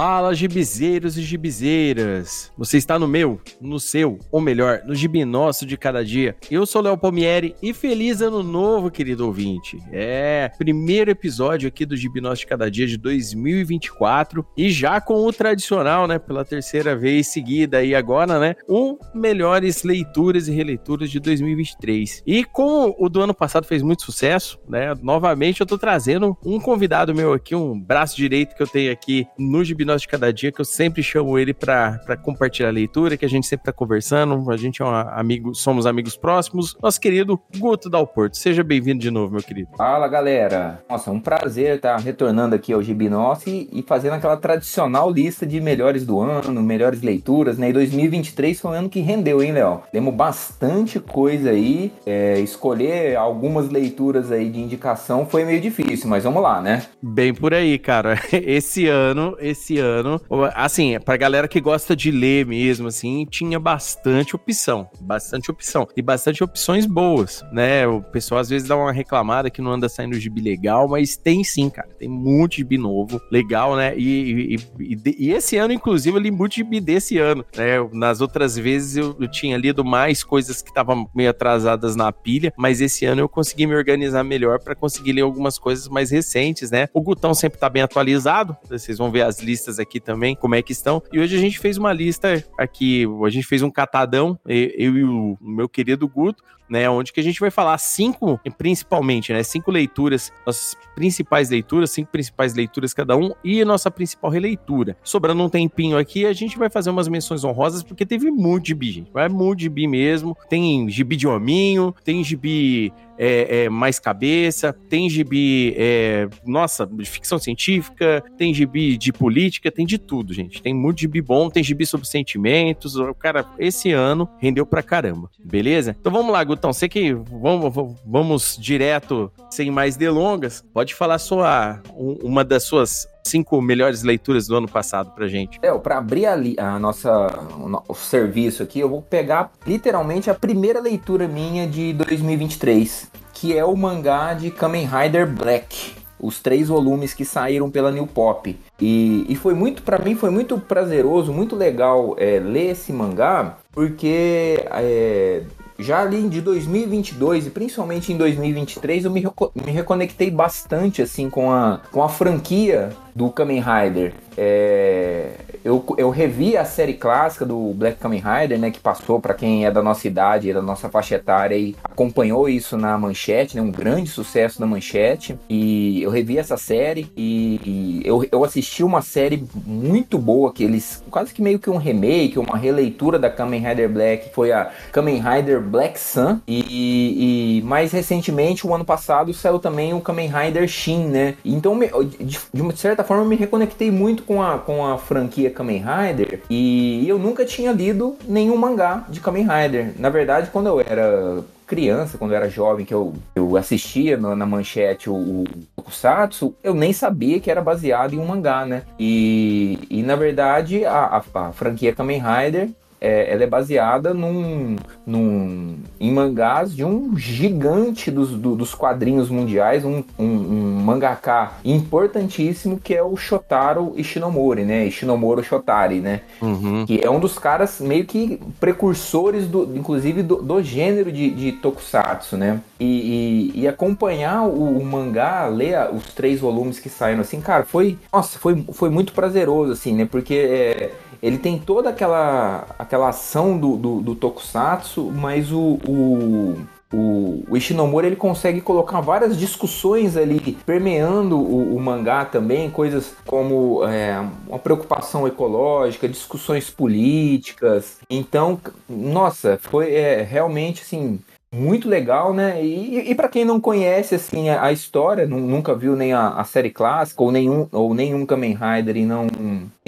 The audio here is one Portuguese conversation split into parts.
Fala, gibizeiros e gibizeiras. Você está no meu, no seu, ou melhor, no gibi nosso de cada dia. Eu sou Léo Palmieri e feliz ano novo, querido ouvinte. É, primeiro episódio aqui do gibi nosso de cada dia de 2024 e já com o tradicional, né, pela terceira vez seguida e agora, né, um melhores leituras e releituras de 2023. E como o do ano passado fez muito sucesso, né, novamente eu tô trazendo um convidado meu aqui, um braço direito que eu tenho aqui no gibi Hipnose de Cada Dia, que eu sempre chamo ele para compartilhar a leitura, que a gente sempre tá conversando, a gente é um amigo, somos amigos próximos. Nosso querido Guto Dalporto, seja bem-vindo de novo, meu querido. Fala, galera. Nossa, é um prazer estar retornando aqui ao Gibi Nosso e, fazendo aquela tradicional lista de melhores do ano, melhores leituras, né? E 2023 foi um ano que rendeu, hein, Léo? Temos bastante coisa aí. É, escolher algumas leituras aí de indicação foi meio difícil, mas vamos lá, né? Bem por aí, cara. Esse ano, esse esse ano. Assim, pra galera que gosta de ler mesmo, assim, tinha bastante opção. Bastante opção. E bastante opções boas, né? O pessoal às vezes dá uma reclamada que não anda saindo gibi legal, mas tem sim, cara. Tem muito gibi novo, legal, né? E, e, e, e esse ano, inclusive, eu li muito gibi desse ano, né? Nas outras vezes eu, eu tinha lido mais coisas que estavam meio atrasadas na pilha, mas esse ano eu consegui me organizar melhor para conseguir ler algumas coisas mais recentes, né? O Gutão sempre tá bem atualizado, vocês vão ver as listas aqui também, como é que estão. E hoje a gente fez uma lista aqui, a gente fez um catadão, eu e o meu querido Guto, né, onde que a gente vai falar cinco, principalmente, né, cinco leituras, nossas principais leituras, cinco principais leituras cada um e nossa principal releitura. Sobrando um tempinho aqui, a gente vai fazer umas menções honrosas porque teve muito gibi, gente, vai muito gibi mesmo. Tem gibi de hominho, tem gibi é, é, mais cabeça, tem gibi, é, nossa, de ficção científica, tem gibi de política, tem de tudo, gente. Tem muito gibi bom, tem gibi sobre sentimentos. O cara, esse ano rendeu pra caramba, beleza? Então vamos lá, Gutão, você que vamos, vamos direto, sem mais delongas, pode falar sua, uma das suas cinco melhores leituras do ano passado pra gente. É, para abrir a, a nossa o, o, serviço aqui, eu vou pegar literalmente a primeira leitura minha de 2023, que é o mangá de Kamen Rider Black. Os três volumes que saíram pela New Pop. E, e foi muito, para mim, foi muito prazeroso, muito legal é, ler esse mangá, porque é, já ali de 2022 e principalmente em 2023 eu me, me reconectei bastante assim com a, com a franquia do Kamen Rider. É, eu, eu revi a série clássica do Black Kamen Rider, né, que passou para quem é da nossa idade, da nossa faixa etária e acompanhou isso na Manchete, né, um grande sucesso na Manchete. E eu revi essa série e, e eu, eu assisti uma série muito boa que eles quase que meio que um remake, uma releitura da Kamen Rider Black, foi a Kamen Rider Black Sun e, e mais recentemente, o ano passado, saiu também o Kamen Rider Shin, né? Então, de, de uma certa forma, eu me reconectei muito com a, com a franquia Kamen Rider e eu nunca tinha lido nenhum mangá de Kamen Rider. Na verdade, quando eu era criança, quando eu era jovem, que eu, eu assistia no, na manchete o, o Tokusatsu, eu nem sabia que era baseado em um mangá, né? E, e na verdade, a, a, a franquia Kamen Rider é, ela é baseada num, num, em mangás de um gigante dos, do, dos quadrinhos mundiais, um, um, um mangaka importantíssimo que é o Shotaro Ishinomori, né? Ishinomoro Shotari, né? Uhum. Que é um dos caras meio que precursores, do, inclusive, do, do gênero de, de tokusatsu, né? E, e, e acompanhar o, o, mangá, ler os três volumes que saíram, assim, cara, foi, nossa, foi, foi muito prazeroso, assim, né? Porque é, ele tem toda aquela, aquela ação do, do, do Tokusatsu, mas o, o, o, o Ishinomori ele consegue colocar várias discussões ali permeando o, o mangá também, coisas como é, uma preocupação ecológica, discussões políticas. Então, nossa, foi é, realmente assim muito legal, né? E, e para quem não conhece assim a, a história, nunca viu nem a, a, série clássica ou nenhum ou nenhum Kamen Rider e não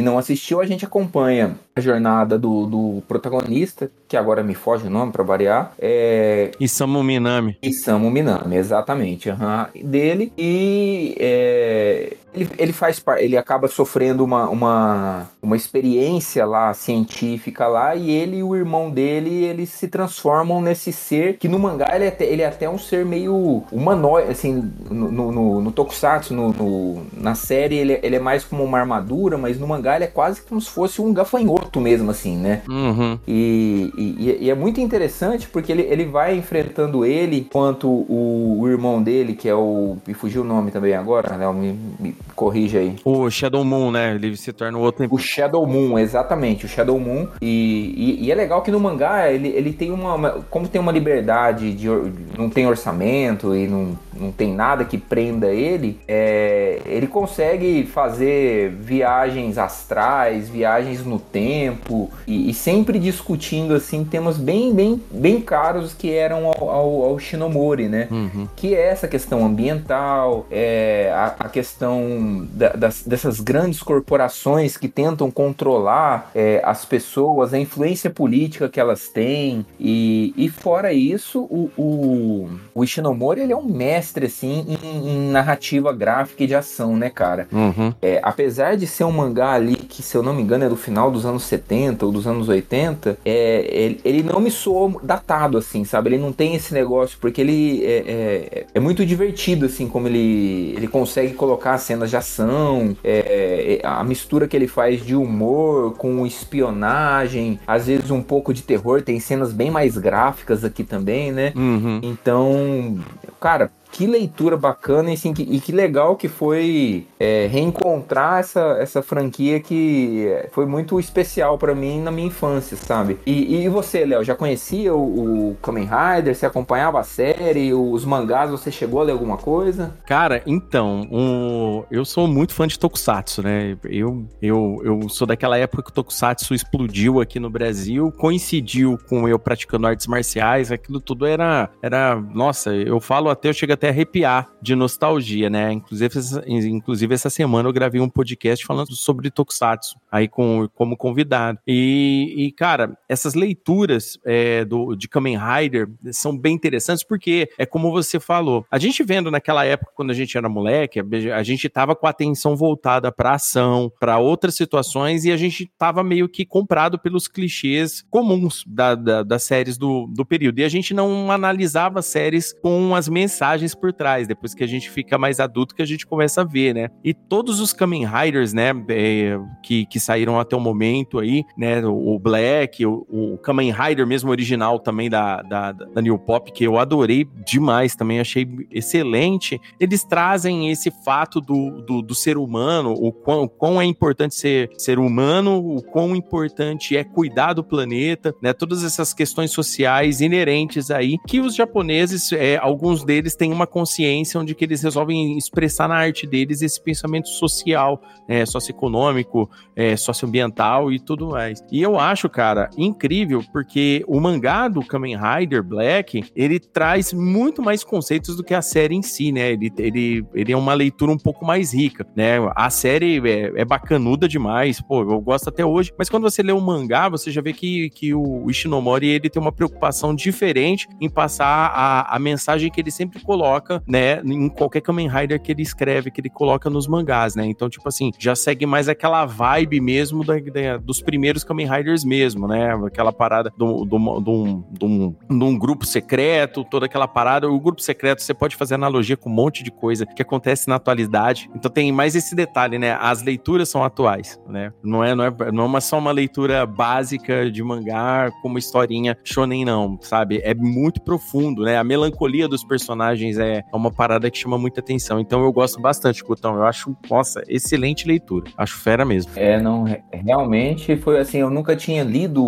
e não assistiu, a gente acompanha a jornada do, do protagonista, que agora me foge o nome para variar, é Isamu Minami. Isamu Minami, exatamente, uhum, dele e é, ele, ele faz ele acaba sofrendo uma, uma, uma experiência lá científica lá e ele e o irmão dele eles se transformam nesse ser que no mangá ele é até, ele é até um ser meio humanoide assim no, no, no, no Tokusatsu no, no, na série ele, ele é mais como uma armadura mas no mangá mangá é quase como se fosse um gafanhoto mesmo, assim, né? Uhum. E, e, e, é muito interessante porque ele, ele vai enfrentando ele enquanto o, o, irmão dele, que é o. Me fugiu o nome também agora, né? Me, me corrija aí. O Shadow Moon, né? Ele se torna o outro. O Shadow Moon, exatamente, o Shadow Moon. E, e, e é legal que no mangá ele, ele tem uma, uma. Como tem uma liberdade de. Não tem orçamento e não, não tem nada que prenda ele, é, ele consegue fazer viagens astrais, viagens no tempo e, e, sempre discutindo assim temas bem, bem, bem caros que eram ao, ao, ao Shinomori, né? Uhum. Que é essa questão ambiental, é a, a questão da, das, dessas grandes corporações que tentam controlar é, as pessoas, a influência política que elas têm e, e fora isso, o, o, o Ishinomori ele é um mestre assim em, em narrativa gráfica e de ação, né, cara? Uhum. É, apesar de ser um mangá ali que, se eu não me engano, é do final dos anos 70 ou dos anos 80, é, ele, ele não me soa datado, assim, sabe? Ele não tem esse negócio, porque ele é, é, é muito divertido, assim, como ele, ele consegue colocar cenas de ação, é, é, a mistura que ele faz de humor com espionagem, às vezes um pouco de terror, tem cenas bem mais gráficas aqui também, né? Uhum. Então, cara, que leitura bacana e, assim, que, e que legal que foi é, reencontrar essa, essa franquia que foi muito especial para mim na minha infância, sabe? E, e você, Léo, já conhecia o, o Kamen Rider? Você acompanhava a série? Os mangás, você chegou a ler alguma coisa? Cara, então, um, eu sou muito fã de Tokusatsu, né? Eu, eu, eu sou daquela época que o Tokusatsu explodiu aqui no Brasil, coincidiu com eu praticando artes marciais, aquilo tudo era, era nossa, eu falo até, eu chego até arrepiar de nostalgia, né? Inclusive, inclusive essa semana eu gravei um podcast falando sobre Tokusatsu, aí com, como convidado. E, e cara, essas leituras é, do, de Kamen Rider são bem interessantes porque é como você falou. A gente vendo naquela época, quando a gente era moleque, a gente tava com a atenção voltada para ação, para outras situações e a gente tava meio que comprado pelos clichês comuns da, da, das séries do, do período. E a gente não analisava séries com as mensagens por trás, depois que a gente fica mais adulto que a gente começa a ver, né? E todos os Kamen Riders, né, é, que, que saíram até o momento aí, né, o Black, o, o Kamen Rider mesmo original também da, da, da New Pop, que eu adorei demais também, achei excelente, eles trazem esse fato do, do, do ser humano, o quão, quão é importante ser, ser humano, o quão importante é cuidar do planeta, né, todas essas questões sociais inerentes aí, que os japoneses, é, alguns deles têm uma uma consciência onde que eles resolvem expressar na arte deles esse pensamento social, é, socioeconômico, é, socioambiental e tudo mais. E eu acho, cara, incrível, porque o mangá do Kamen Rider Black, ele traz muito mais conceitos do que a série em si, né? Ele, ele, ele é uma leitura um pouco mais rica, né? A série é, é bacanuda demais, pô, eu gosto até hoje, mas quando você lê o mangá, você já vê que, que o Ishinomori, ele tem uma preocupação diferente em passar a, a mensagem que ele sempre coloca coloca, né, em qualquer Kamen Rider que ele escreve, que ele coloca nos mangás, né? Então, tipo assim, já segue mais aquela vibe mesmo da, da, dos primeiros Kamen Riders mesmo, né? Aquela parada de um, um grupo secreto, toda aquela parada. O grupo secreto, você pode fazer analogia com um monte de coisa que acontece na atualidade. Então tem mais esse detalhe, né? As leituras são atuais, né? Não é, não é, não é uma, só uma leitura básica de mangá como historinha shonen, não, sabe? É muito profundo, né? A melancolia dos personagens é uma parada que chama muita atenção. Então eu gosto bastante, Gutão. Eu acho, nossa, excelente leitura. Acho fera mesmo. É, não, realmente foi assim, eu nunca tinha lido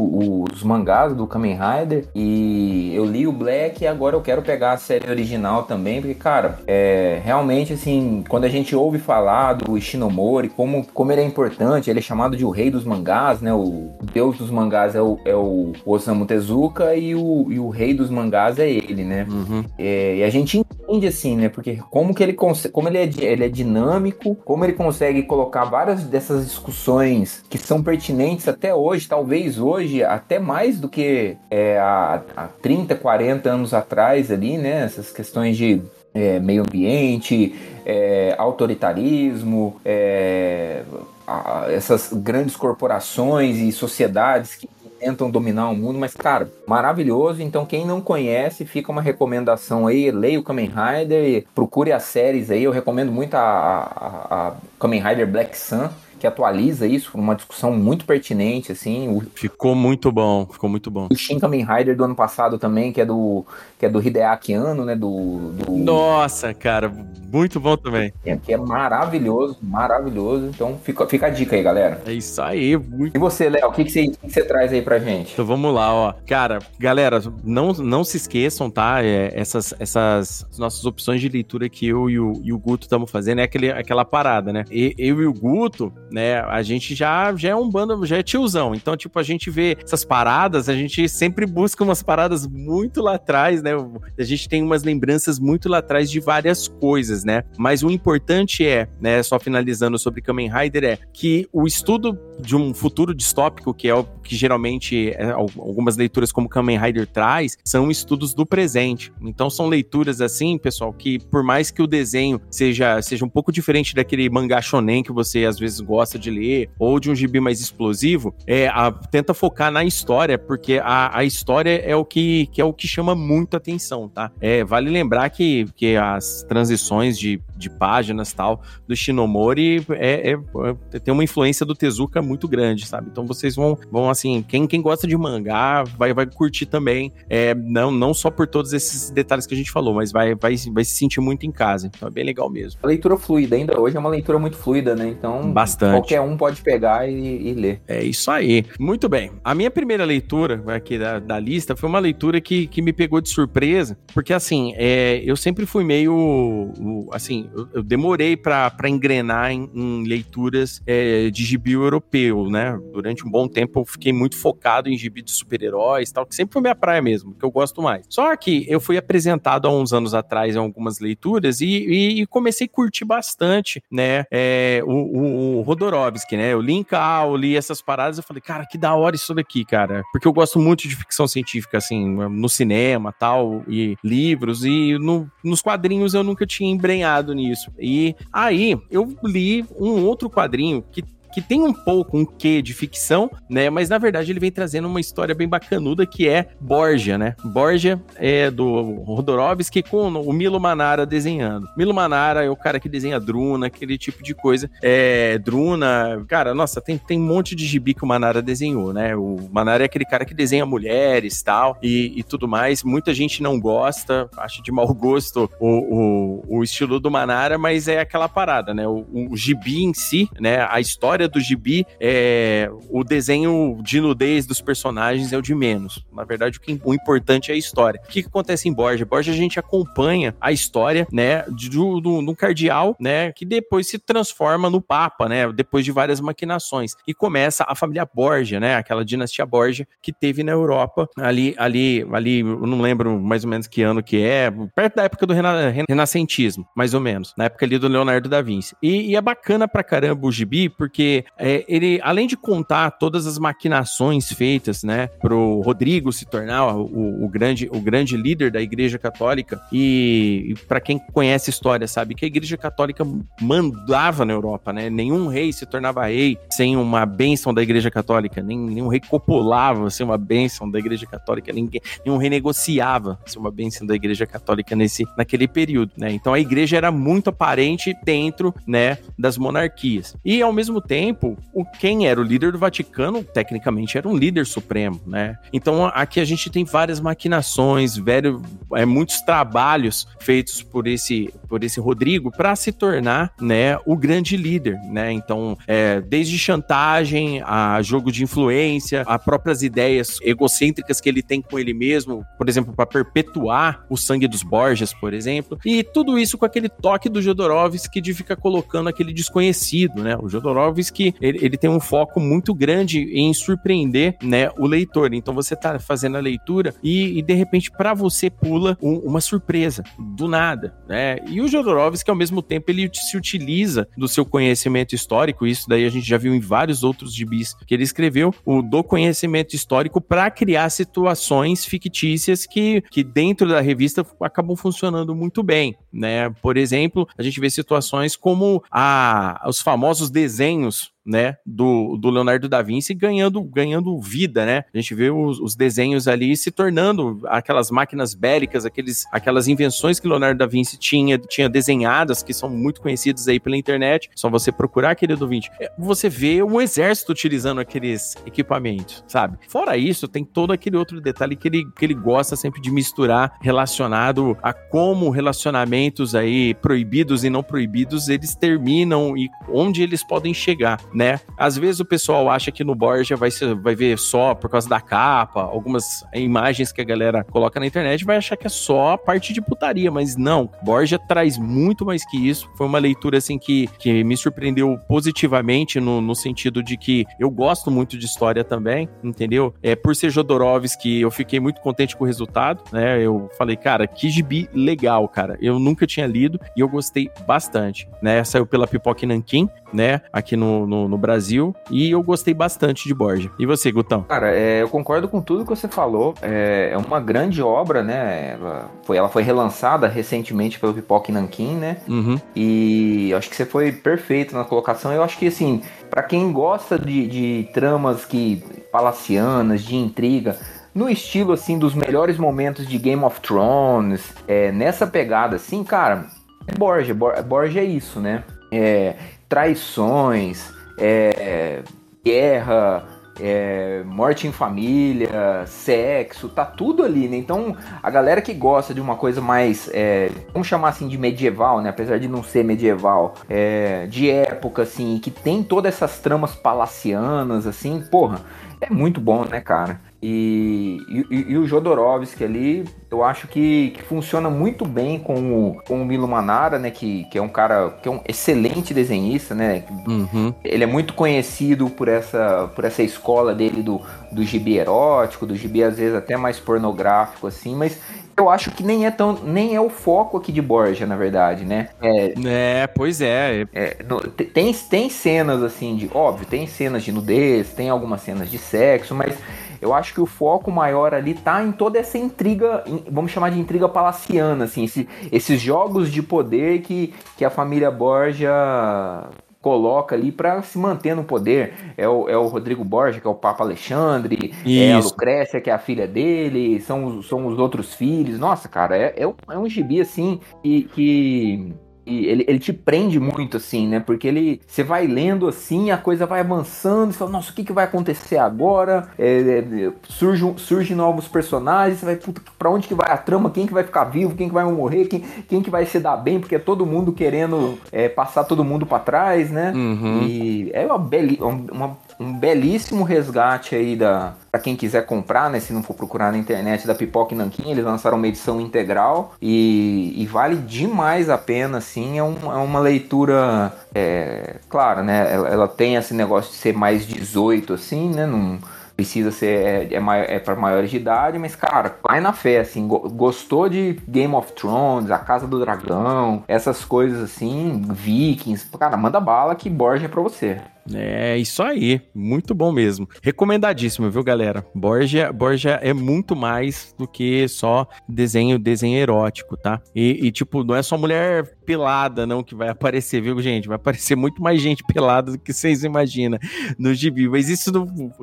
os mangás do Kamen Rider e eu li o Black e agora eu quero pegar a série original também, porque, cara, é realmente assim, quando a gente ouve falar do Ishinomori, como, como ele é importante, ele é chamado de o rei dos mangás, né? O deus dos mangás é o, é o Osamu Tezuka e o, e o rei dos mangás é ele, né? Uhum. É, e a gente entende assim, né? Porque como que ele consegue, como ele é, ele é dinâmico, como ele consegue colocar várias dessas discussões que são pertinentes até hoje, talvez hoje, até mais do que é, há, há 30, 40 anos atrás ali, né? Essas questões de é, meio ambiente, é, autoritarismo, é, a, essas grandes corporações e sociedades que tentam dominar o mundo, mas, cara, maravilhoso. Então, quem não conhece, fica uma recomendação aí. Leia o Kamen Rider, procure as séries aí. Eu recomendo muito a, a, a Kamen Rider Black Sun que atualiza isso, uma discussão muito pertinente, assim. O, ficou muito bom, ficou muito bom. O Shin Kamen Rider do ano passado também, que é do, que é do Hideaki Anno, né? Do, do... Nossa, cara, muito bom também. É, que é maravilhoso, maravilhoso. Então fica, fica a dica aí, galera. É isso aí. Muito... E você, Léo, o que, que, você, que, você traz aí pra gente? Então vamos lá, ó. Cara, galera, não, não se esqueçam, tá? É, essas, essas nossas opções de leitura que eu e o, e o Guto estamos fazendo é aquele, aquela parada, né? E, eu e o Guto, né, a gente já, já é um bando, já é tiozão. Então, tipo, a gente vê essas paradas, a gente sempre busca umas paradas muito lá atrás, né? A gente tem umas lembranças muito lá atrás de várias coisas, né? Mas o importante é, né, só finalizando sobre Kamen Rider, é que o estudo de um futuro distópico, que é o que geralmente é, algumas leituras como Kamen Rider traz, são estudos do presente. Então são leituras assim, pessoal, que por mais que o desenho seja, seja um pouco diferente daquele mangá shonen que você às vezes gosta de ler, ou de um gibi mais explosivo, é, a, tenta focar na história, porque a, a história é o que, que é o que chama muito atenção, tá? É, vale lembrar que, que as transições de, de páginas tal do Shinomori é, é, é, tem uma influência do Tezuka muito grande, sabe? Então vocês vão, vão assim, quem, quem gosta de mangá vai, vai curtir também, é, não, não só por todos esses detalhes que a gente falou, mas vai, vai, vai se sentir muito em casa. Então é bem legal mesmo. A leitura fluida, ainda hoje é uma leitura muito fluida, né? Então Bastante. Qualquer um pode pegar e, e ler. É isso aí. Muito bem. A minha primeira leitura aqui da, da lista foi uma leitura que, que me pegou de surpresa, porque assim, é, eu sempre fui meio. Assim, eu, eu demorei para engrenar em, em leituras é, de gibi europeu, né? Durante um bom tempo eu fiquei muito focado em gibi de super-heróis tal, que sempre foi minha praia mesmo, que eu gosto mais. Só que eu fui apresentado há uns anos atrás em algumas leituras e, e, e comecei a curtir bastante, né? É, o, o, o Rodorovsky, né? Eu li em Cal, li essas paradas, eu falei, cara, que da hora isso daqui, cara. Porque eu gosto muito de ficção científica, assim, no cinema tal, e livros, e no, nos quadrinhos eu nunca tinha embrenhado nisso. E aí eu li um outro quadrinho que que tem um pouco um quê de ficção, né? Mas na verdade ele vem trazendo uma história bem bacanuda que é Borgia, né? Borgia é do Rodorovsky com o Milo Manara desenhando. Milo Manara é o cara que desenha Druna, aquele tipo de coisa. É, Druna, cara, nossa, tem, tem um monte de gibi que o Manara desenhou, né? O Manara é aquele cara que desenha mulheres tal, e, e tudo mais. Muita gente não gosta, acha de mau gosto o, o, o estilo do Manara, mas é aquela parada, né? O, o gibi em si, né? A história história do gibi, é, o desenho de nudez dos personagens é o de menos. Na verdade, o, que, o importante é a história. O que, que acontece em Borja? Borja a gente acompanha a história, né, de, do cardeal, né, que depois se transforma no papa, né, depois de várias maquinações. E começa a família Borja, né, aquela dinastia Borja que teve na Europa, ali, ali, ali, eu não lembro mais ou menos que ano que é, perto da época do rena, renascentismo, mais ou menos, na época ali do Leonardo da Vinci. E, e é bacana pra caramba o gibi, porque é, ele, além de contar todas as maquinações feitas, né, pro Rodrigo se tornar o, o grande, o grande líder da Igreja Católica, e, e para quem conhece a história, sabe que a Igreja Católica mandava na Europa, né? Nenhum rei se tornava rei sem uma bênção da Igreja Católica, nem, nenhum rei copulava sem uma bênção da Igreja Católica, ninguém, nenhum rei negociava sem uma bênção da Igreja Católica nesse, naquele período, né? Então a Igreja era muito aparente dentro, né, das monarquias. E ao mesmo tempo tempo, o quem era o líder do Vaticano, tecnicamente, era um líder supremo, né? Então aqui a gente tem várias maquinações, velho, é, muitos trabalhos feitos por esse, por esse Rodrigo para se tornar, né, o grande líder, né? Então, é, desde chantagem a jogo de influência, a próprias ideias egocêntricas que ele tem com ele mesmo, por exemplo, para perpetuar o sangue dos Borges, por exemplo, e tudo isso com aquele toque do Jodorowsky de ficar colocando aquele desconhecido, né? O Jodorowsky que ele, ele tem um foco muito grande em surpreender, né, o leitor. Então você tá fazendo a leitura e, e de repente para você pula um, uma surpresa do nada, né? E o Jodorowsky ao mesmo tempo ele se utiliza do seu conhecimento histórico, isso daí a gente já viu em vários outros gibis que ele escreveu, o do conhecimento histórico para criar situações fictícias que, que dentro da revista acabam funcionando muito bem, né? Por exemplo, a gente vê situações como a, os famosos desenhos Colts. Né, do, do Leonardo da Vinci ganhando, ganhando vida, né? A gente vê os, os desenhos ali se tornando aquelas máquinas bélicas, aqueles, aquelas invenções que Leonardo da Vinci tinha, tinha desenhadas, que são muito conhecidas aí pela internet. Só você procurar, querido ouvinte, é, você vê o exército utilizando aqueles equipamentos, sabe? Fora isso, tem todo aquele outro detalhe que ele, que ele gosta sempre de misturar relacionado a como relacionamentos aí proibidos e não proibidos eles terminam e onde eles podem chegar, né? Às vezes o pessoal acha que no Borja vai, ser, vai ver só por causa da capa, algumas imagens que a galera coloca na internet vai achar que é só a parte de putaria, mas não. Borja traz muito mais que isso. Foi uma leitura assim que, que me surpreendeu positivamente no, no sentido de que eu gosto muito de história também, entendeu? É por ser Jodorowsky, eu fiquei muito contente com o resultado, né? Eu falei, cara, que gibi legal, cara. Eu nunca tinha lido e eu gostei bastante, né? Saiu pela Pipoca Nankin, né? Aqui no, no, no, Brasil. E eu gostei bastante de Borja. E você, Gutão? Cara, é, eu concordo com tudo que você falou. É, é, uma grande obra, né? Ela foi, ela foi relançada recentemente pelo Pipoca Nankin, né? Uhum. E acho que você foi perfeito na colocação. Eu acho que, assim, para quem gosta de, de tramas que palacianas, de intriga, no estilo assim dos melhores momentos de Game of Thrones, é, nessa pegada assim, cara, é Borja, Borja é isso, né? É, traições, é, guerra, é, morte em família, sexo, tá tudo ali, né? Então, a galera que gosta de uma coisa mais, é, vamos chamar assim de medieval, né? Apesar de não ser medieval, é, de época, assim, que tem todas essas tramas palacianas, assim, porra, é muito bom, né, cara? E, e, e, o Jodorowsky ali, eu acho que, que, funciona muito bem com o, com o Milo Manara, né? Que, que é um cara que é um excelente desenhista, né? Uhum. Ele é muito conhecido por essa, por essa escola dele do, do gibi erótico, do gibi às vezes até mais pornográfico, assim, mas eu acho que nem é tão nem é o foco aqui de Borja, na verdade, né? É, é pois é. é no, tem, tem cenas assim de. Óbvio, tem cenas de nudez, tem algumas cenas de sexo, mas eu acho que o foco maior ali tá em toda essa intriga, vamos chamar de intriga palaciana, assim, esse, esses jogos de poder que, que a família Borja coloca ali para se manter no poder. É o, é o Rodrigo Borja, que é o Papa Alexandre, Isso. é a Lucrécia, que é a filha dele, são, são os outros filhos. Nossa, cara, é, é, um, é um gibi assim que, que e ele, ele te prende muito, assim, né? Porque ele. Você vai lendo assim, a coisa vai avançando, você fala, nossa, o que, que vai acontecer agora? É, é, surge, surge novos personagens, você vai, puta, pra onde que vai a trama? Quem que vai ficar vivo? Quem que vai morrer? Quem, quem que vai se dar bem? Porque é todo mundo querendo é, passar todo mundo para trás, né? Uhum. E é uma, beli uma, um belíssimo resgate aí da para quem quiser comprar, né, se não for procurar na internet da Pipoca e Nanquim, eles lançaram uma edição integral e, e vale demais a pena, assim, é, um, é uma leitura, é, claro, né, ela, ela, tem esse negócio de ser mais 18, assim, né, não precisa ser é, é, é para maiores de idade, mas cara, vai na fé, assim, gostou de Game of Thrones, A Casa do Dragão, essas coisas assim, Vikings, cara, manda bala que Borja é para você. É isso aí, muito bom mesmo. Recomendadíssimo, viu, galera? Borja, Borja é muito mais do que só desenho, desenho erótico, tá? E, e, tipo, não é só mulher pelada não que vai aparecer, viu, gente? Vai aparecer muito mais gente pelada do que vocês imaginam no gibi. Mas isso,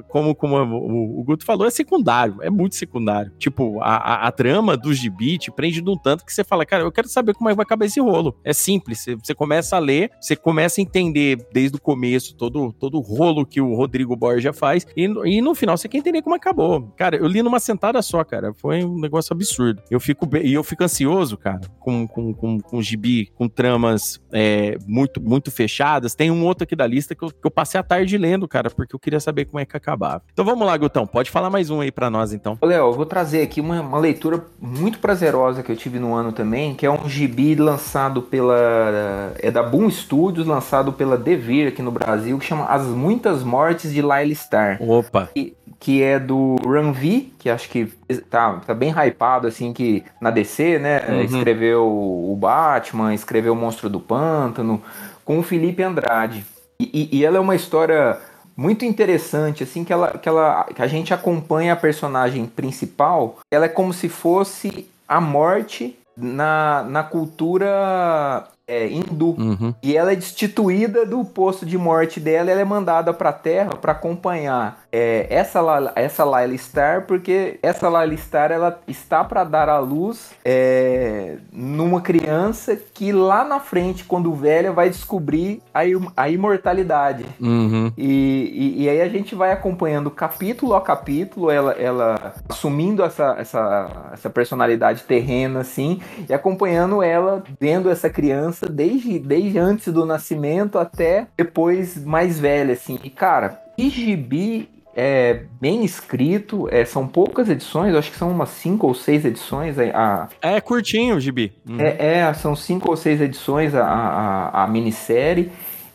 como, como o, o, Guto falou, é secundário, é muito secundário. Tipo, a, a, a trama do gibi te prende de um tanto que você fala, cara, eu quero saber como é que vai acabar esse rolo. É simples, você, você começa a ler, você começa a entender desde o começo todo todo, todo o rolo que o Rodrigo Borja faz. E, e no final você quer entender como acabou. Cara, eu li numa sentada só, cara. Foi um negócio absurdo. Eu fico e eu fico ansioso, cara, com, com, com, com gibi, com tramas é, muito, muito fechadas. Tem um outro aqui da lista que eu, que eu passei a tarde lendo, cara, porque eu queria saber como é que acabava. Então vamos lá, Gutão. Pode falar mais um aí para nós, então. Léo, eu vou trazer aqui uma, uma leitura muito prazerosa que eu tive no ano também, que é um gibi lançado pela. É da Boom Studios, lançado pela Devir aqui no Brasil, que chama As Muitas Mortes de Lyle Star. Opa! Que, que é do Ranvi, que acho que tá, tá bem hypado, assim, que na DC, né? Uhum. Escreveu o Batman, escreveu o Monstro do Pântano, com o Felipe Andrade. E, e, ela é uma história muito interessante, assim, que, ela, que, ela, que a gente acompanha a personagem principal. Ela é como se fosse a morte na, na cultura é, hindu. Uhum. E ela é destituída do posto de morte dela, ela é mandada pra Terra para acompanhar é, essa, essa Laila Star, porque essa Laila Star ela está para dar à luz é, numa criança que lá na frente, quando velha, vai descobrir a, a imortalidade. Uhum. E, e, e, aí a gente vai acompanhando capítulo a capítulo, ela, ela assumindo essa, essa, essa personalidade terrena, assim, e acompanhando ela, vendo essa criança desde, desde antes do nascimento até depois mais velha, assim. E, cara, que gibi é bem escrito, é, são poucas edições, acho que são umas cinco ou seis edições. A, é curtinho o gibi. Uhum. É, é, são cinco ou seis edições a, a, a, minissérie.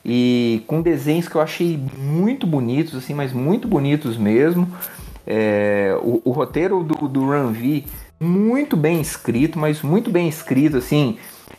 E com desenhos que eu achei muito bonitos, assim, mas muito bonitos mesmo. É, o, o, roteiro do, do Run V, muito bem escrito, mas muito bem escrito, assim.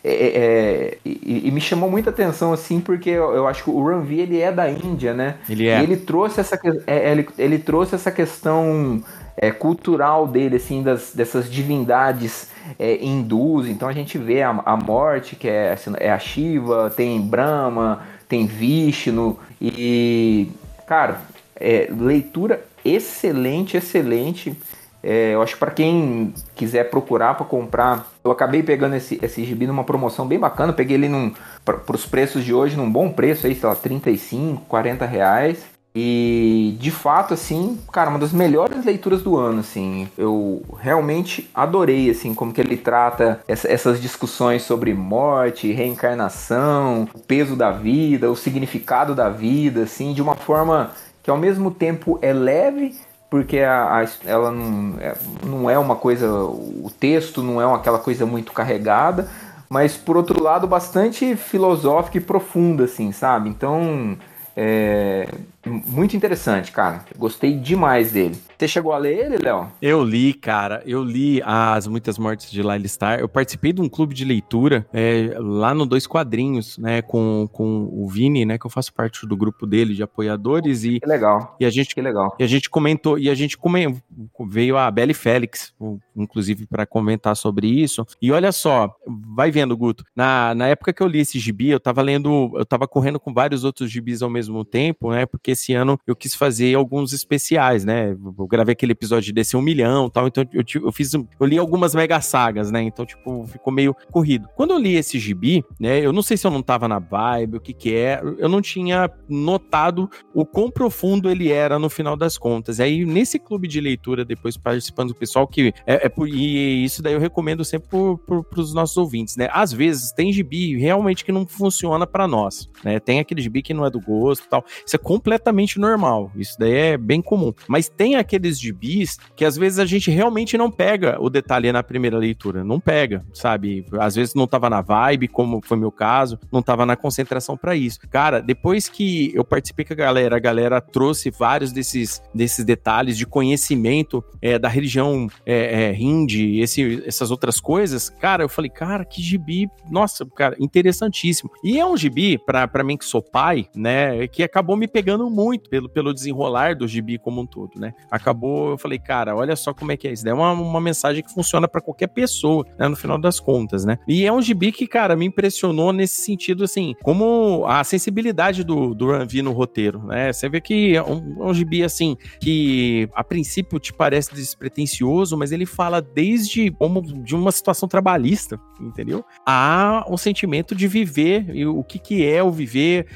É, é, é, e, e, me chamou muita atenção assim porque eu, eu, acho que o Ranvi ele é da Índia, né? Ele é. E ele trouxe essa é, ele, ele trouxe essa questão é, cultural dele assim das dessas divindades é, hindus. Então a gente vê a, a morte que é, assim, é a Shiva, tem Brahma, tem Vishnu e cara é, leitura excelente, excelente. É, eu acho que para quem quiser procurar para comprar, eu acabei pegando esse, esse gibi numa promoção bem bacana. Peguei ele para os preços de hoje num bom preço, aí, sei lá, 35, 40 reais. E de fato, assim, cara, uma das melhores leituras do ano, assim. Eu realmente adorei, assim, como que ele trata essa, essas discussões sobre morte, reencarnação, o peso da vida, o significado da vida, assim, de uma forma que ao mesmo tempo é leve, porque a, a, ela não é, não é uma coisa, o texto não é aquela coisa muito carregada, mas por outro lado bastante filosófica e profunda, assim, sabe? Então é muito interessante, cara. Gostei demais dele. Você chegou a ler ele, Léo? Eu li, cara. Eu li As Muitas Mortes de Lyle Star. Eu participei de um clube de leitura é, lá no Dois Quadrinhos, né? Com, com o Vini, né? Que eu faço parte do grupo dele de apoiadores. E, que legal. E a gente, que legal. E a gente comentou, e a gente come, veio a Belle Félix, inclusive, para comentar sobre isso. E olha só, vai vendo, Guto. Na, na época que eu li esse gibi, eu tava lendo, eu tava correndo com vários outros gibis ao mesmo tempo, né? Porque esse ano eu quis fazer alguns especiais, né? Eu gravei aquele episódio de descer um milhão tal, então eu, eu fiz, eu li algumas mega sagas, né? Então, tipo, ficou meio corrido. Quando eu li esse gibi, né? Eu não sei se eu não tava na vibe, o que que é, eu não tinha notado o quão profundo ele era no final das contas. Aí, nesse clube de leitura, depois participando do pessoal, que é, é por, e isso daí eu recomendo sempre para os nossos ouvintes, né? Às vezes tem gibi realmente que não funciona para nós, né? Tem aquele gibi que não é do gosto tal. Isso é completamente normal. Isso daí é bem comum. Mas tem aqueles gibis que às vezes a gente realmente não pega o detalhe na primeira leitura. Não pega, sabe? Às vezes não tava na vibe, como foi meu caso, não tava na concentração para isso. Cara, depois que eu participei com a galera, a galera trouxe vários desses, desses detalhes de conhecimento é, da religião é, é, hindi, esse, essas outras coisas. Cara, eu falei, cara, que gibi, nossa, cara, interessantíssimo. E é um gibi, para mim que sou pai, né, que acabou me pegando muito pelo, pelo desenrolar do gibi como um todo, né? Acabou, eu falei, cara, olha só como é que é isso. É uma, uma mensagem que funciona para qualquer pessoa, né? No final das contas, né? E é um gibi que, cara, me impressionou nesse sentido, assim, como a sensibilidade do, do Ranvi no roteiro, né? Você vê que é um, é um gibi, assim, que a princípio te parece despretensioso, mas ele fala desde como de uma situação trabalhista, entendeu? Há um sentimento de viver e o que, que é o viver,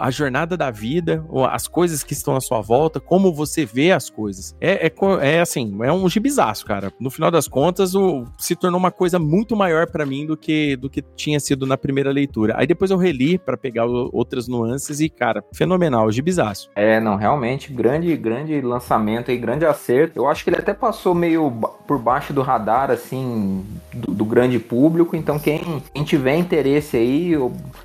a jornada da vida, as coisas que estão à sua volta, como você vê as coisas. É, é, é assim, é um gibizaço, cara. No final das contas, o, se tornou uma coisa muito maior para mim do que, do que tinha sido na primeira leitura. Aí depois eu reli para pegar o, outras nuances e, cara, fenomenal, gibizaço. É, não, realmente, grande, grande lançamento e grande acerto. Eu acho que ele até passou meio por baixo do radar, assim, do, do grande público. Então, quem, quem tiver interesse aí,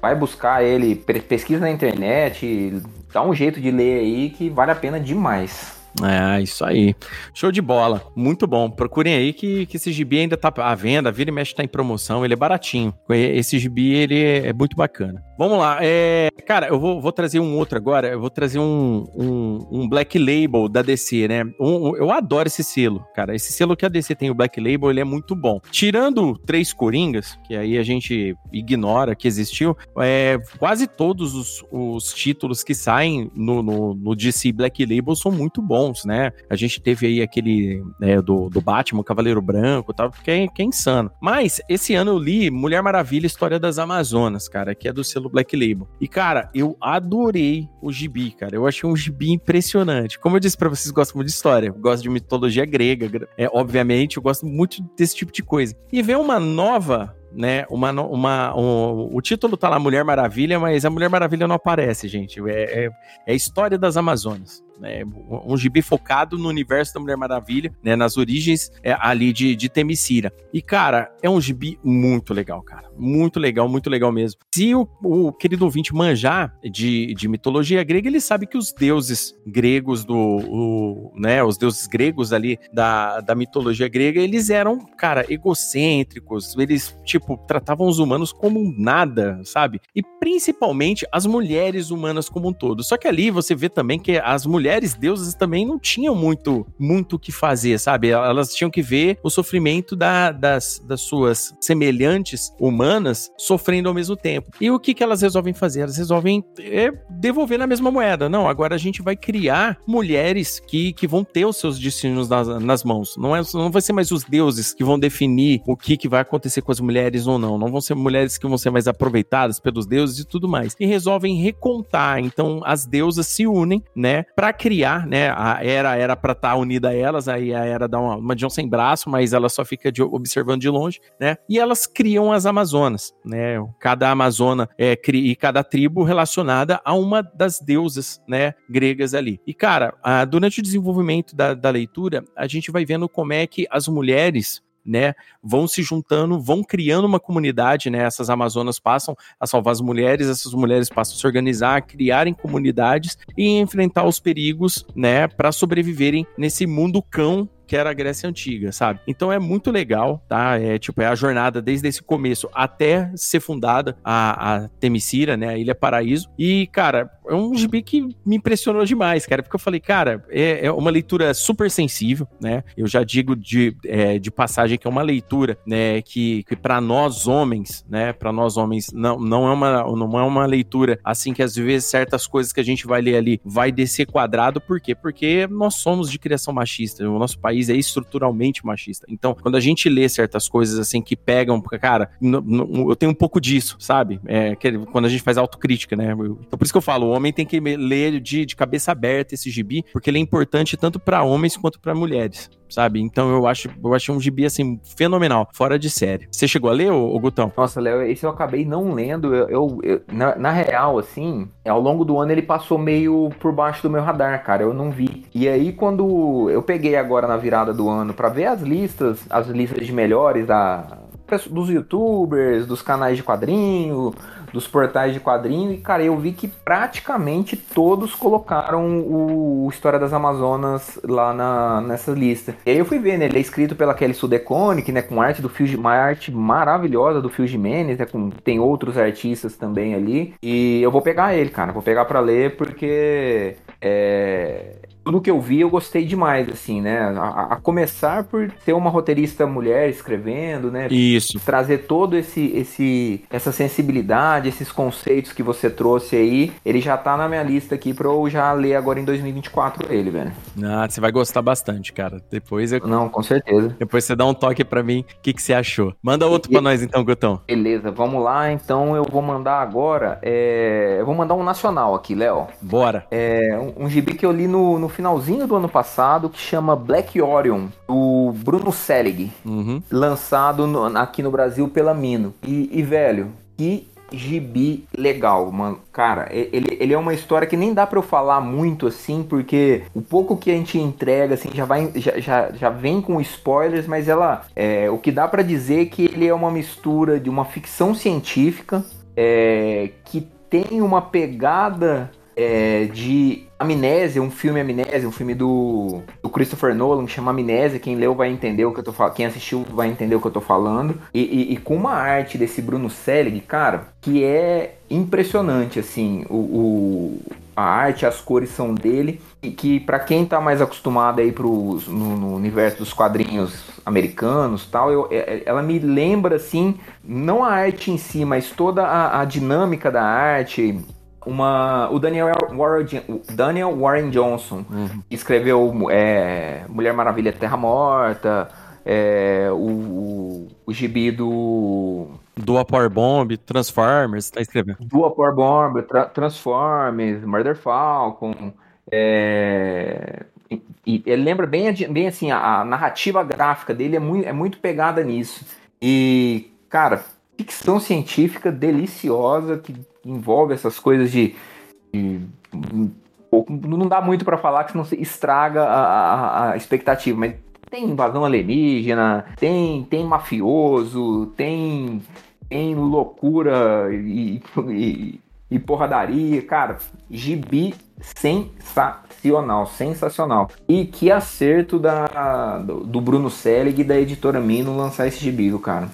vai buscar ele, pesquisa na internet, dá um jeito de ler aí que vale a pena demais. É, isso aí. Show de bola. Muito bom. Procurem aí que, que esse gibi ainda tá à venda, vira e mexe tá em promoção, ele é baratinho. Esse gibi, ele é, é muito bacana. Vamos lá. É, cara, eu vou, vou, trazer um outro agora. Eu vou trazer um, um, um Black Label da DC, né? Um, eu adoro esse selo, cara. Esse selo que a DC tem, o Black Label, ele é muito bom. Tirando três Coringas, que aí a gente ignora que existiu, é, quase todos os, os títulos que saem no, no, no, DC Black Label são muito bons, né? A gente teve aí aquele né, do, do Batman, Cavaleiro Branco e tal, que é, que é insano. Mas esse ano eu li Mulher Maravilha, História das Amazonas, cara, que é do selo Black Label. E, cara, eu adorei o gibi, cara. Eu achei um gibi impressionante. Como eu disse para vocês, gostam muito de história, gosto de mitologia grega, é, obviamente, eu gosto muito desse tipo de coisa. E ver uma nova né? Uma, uma, um, o título tá lá Mulher Maravilha, mas a Mulher Maravilha não aparece, gente. É, é, é a história das Amazonas né, um gibi focado no universo da Mulher Maravilha, né, nas origens é, ali de, de Temicira. E, cara, é um gibi muito legal, cara. Muito legal, muito legal mesmo. Se o, o querido ouvinte manjar de, de mitologia grega, ele sabe que os deuses gregos do, o, né, os deuses gregos ali da, da mitologia grega, eles eram, cara, egocêntricos, eles, tipo, tratavam os humanos como nada, sabe? E principalmente as mulheres humanas como um todo. Só que ali você vê também que as mulheres mulheres deusas também não tinham muito muito o que fazer, sabe? Elas tinham que ver o sofrimento da, das, das suas semelhantes humanas sofrendo ao mesmo tempo. E o que, que elas resolvem fazer? Elas resolvem é, devolver na mesma moeda. Não, agora a gente vai criar mulheres que, que vão ter os seus destinos nas, nas mãos. Não, é, não vai ser mais os deuses que vão definir o que, que vai acontecer com as mulheres ou não. Não vão ser mulheres que vão ser mais aproveitadas pelos deuses e tudo mais. E resolvem recontar. Então as deusas se unem, né, para criar, né? A Era era para estar tá unida a elas, aí a Era dá uma, uma John sem braço, mas ela só fica de, observando de longe, né? E elas criam as Amazonas, né? Cada Amazona é, e cada tribo relacionada a uma das deusas, né? Gregas ali. E, cara, a, durante o desenvolvimento da, da leitura, a gente vai vendo como é que as mulheres né, vão se juntando, vão criando uma comunidade, né? Essas Amazonas passam a salvar as mulheres, essas mulheres passam a se organizar, a criarem comunidades e enfrentar os perigos, né, para sobreviverem nesse mundo cão que era a Grécia Antiga, sabe? Então é muito legal, tá? É tipo, é a jornada desde esse começo até ser fundada a, a Temicira, né? A Ilha Paraíso. E, cara, é um gibi que me impressionou demais, cara, porque eu falei, cara, é, é uma leitura super sensível, né? Eu já digo de, é, de passagem que é uma leitura, né, que, que para nós homens, né, para nós homens, não, não, é uma, não é uma leitura assim que às vezes certas coisas que a gente vai ler ali vai descer quadrado, por quê? Porque nós somos de criação machista, o nosso país país é estruturalmente machista. Então, quando a gente lê certas coisas assim que pegam, cara, eu tenho um pouco disso, sabe? É, quando a gente faz autocrítica, né? Então, por isso que eu falo, o homem tem que ler de, de cabeça aberta esse gibi, porque ele é importante tanto para homens quanto para mulheres sabe? Então eu acho, eu achei um gibi assim fenomenal, fora de série. Você chegou a ler, ô, Gutão? Nossa, Léo, esse eu acabei não lendo. Eu, eu, eu na, na, real, assim, ao longo do ano ele passou meio por baixo do meu radar, cara. Eu não vi. E aí quando eu peguei agora na virada do ano para ver as listas, as listas de melhores da dos youtubers, dos canais de quadrinho, dos portais de quadrinho e, cara, eu vi que praticamente todos colocaram o, História das Amazonas lá na, nessa lista. E aí eu fui ver, né? Ele é escrito pela Kelly Sudeconic, né? Com arte do Phil, uma arte maravilhosa do Phil Jimenez, né? Com, tem outros artistas também ali. E eu vou pegar ele, cara. Vou pegar para ler porque é, tudo que eu vi eu gostei demais, assim, né? A, a, começar por ter uma roteirista mulher escrevendo, né? Isso. Trazer todo esse, esse essa sensibilidade, esses conceitos que você trouxe aí, ele já tá na minha lista aqui pra eu já ler agora em 2024 ele, velho. Ah, você vai gostar bastante, cara. Depois eu... Não, com certeza. Depois você dá um toque para mim, o que, que você achou. Manda outro e... pra nós então, Gutão. Beleza, vamos lá. Então eu vou mandar agora, é... eu vou mandar um nacional aqui, Léo. Bora. É um, um gibi que eu li no, no finalzinho do ano passado que chama Black Orion, do Bruno Selig, uhum. lançado no, aqui no Brasil pela Mino. E, e, velho, que gibi legal, mano. Cara, ele, ele é uma história que nem dá para eu falar muito assim, porque o pouco que a gente entrega assim já vai já, já, já vem com spoilers, mas ela é, o que dá para dizer é que ele é uma mistura de uma ficção científica é, que tem uma pegada é, de Amnésia, um filme Amnésia, um filme do, do Christopher Nolan que chama Amnésia. Quem leu vai entender o que eu tô falando, quem assistiu vai entender o que eu tô falando. E, e, e com uma arte desse Bruno Selig, cara, que é impressionante, assim, o, o a arte, as cores são dele. E que para quem tá mais acostumado aí pros, no, no, universo dos quadrinhos americanos tal, eu, é, é, ela me lembra assim, não a arte em si, mas toda a, a dinâmica da arte, uma o Daniel Warren, Daniel Warren Johnson uhum. escreveu é, Mulher Maravilha Terra Morta é, o, o, o gibi do do Power Bomb, Transformers, tá escrevendo. Do Power Bomb, tra Transformers, Murder Falcon, é... E, e, ele lembra bem, bem assim, a, a, narrativa gráfica dele é muito, é muito pegada nisso. E, cara, ficção científica deliciosa que envolve essas coisas de. de não dá muito para falar que senão se estraga a, a, a, expectativa, mas tem invasão alienígena, tem, tem mafioso, tem, tem loucura e, e, e porradaria. Cara, gibi sensacional, sensacional. E que acerto da, do, do Bruno Selig e da editora Mino lançar esse gibi, cara.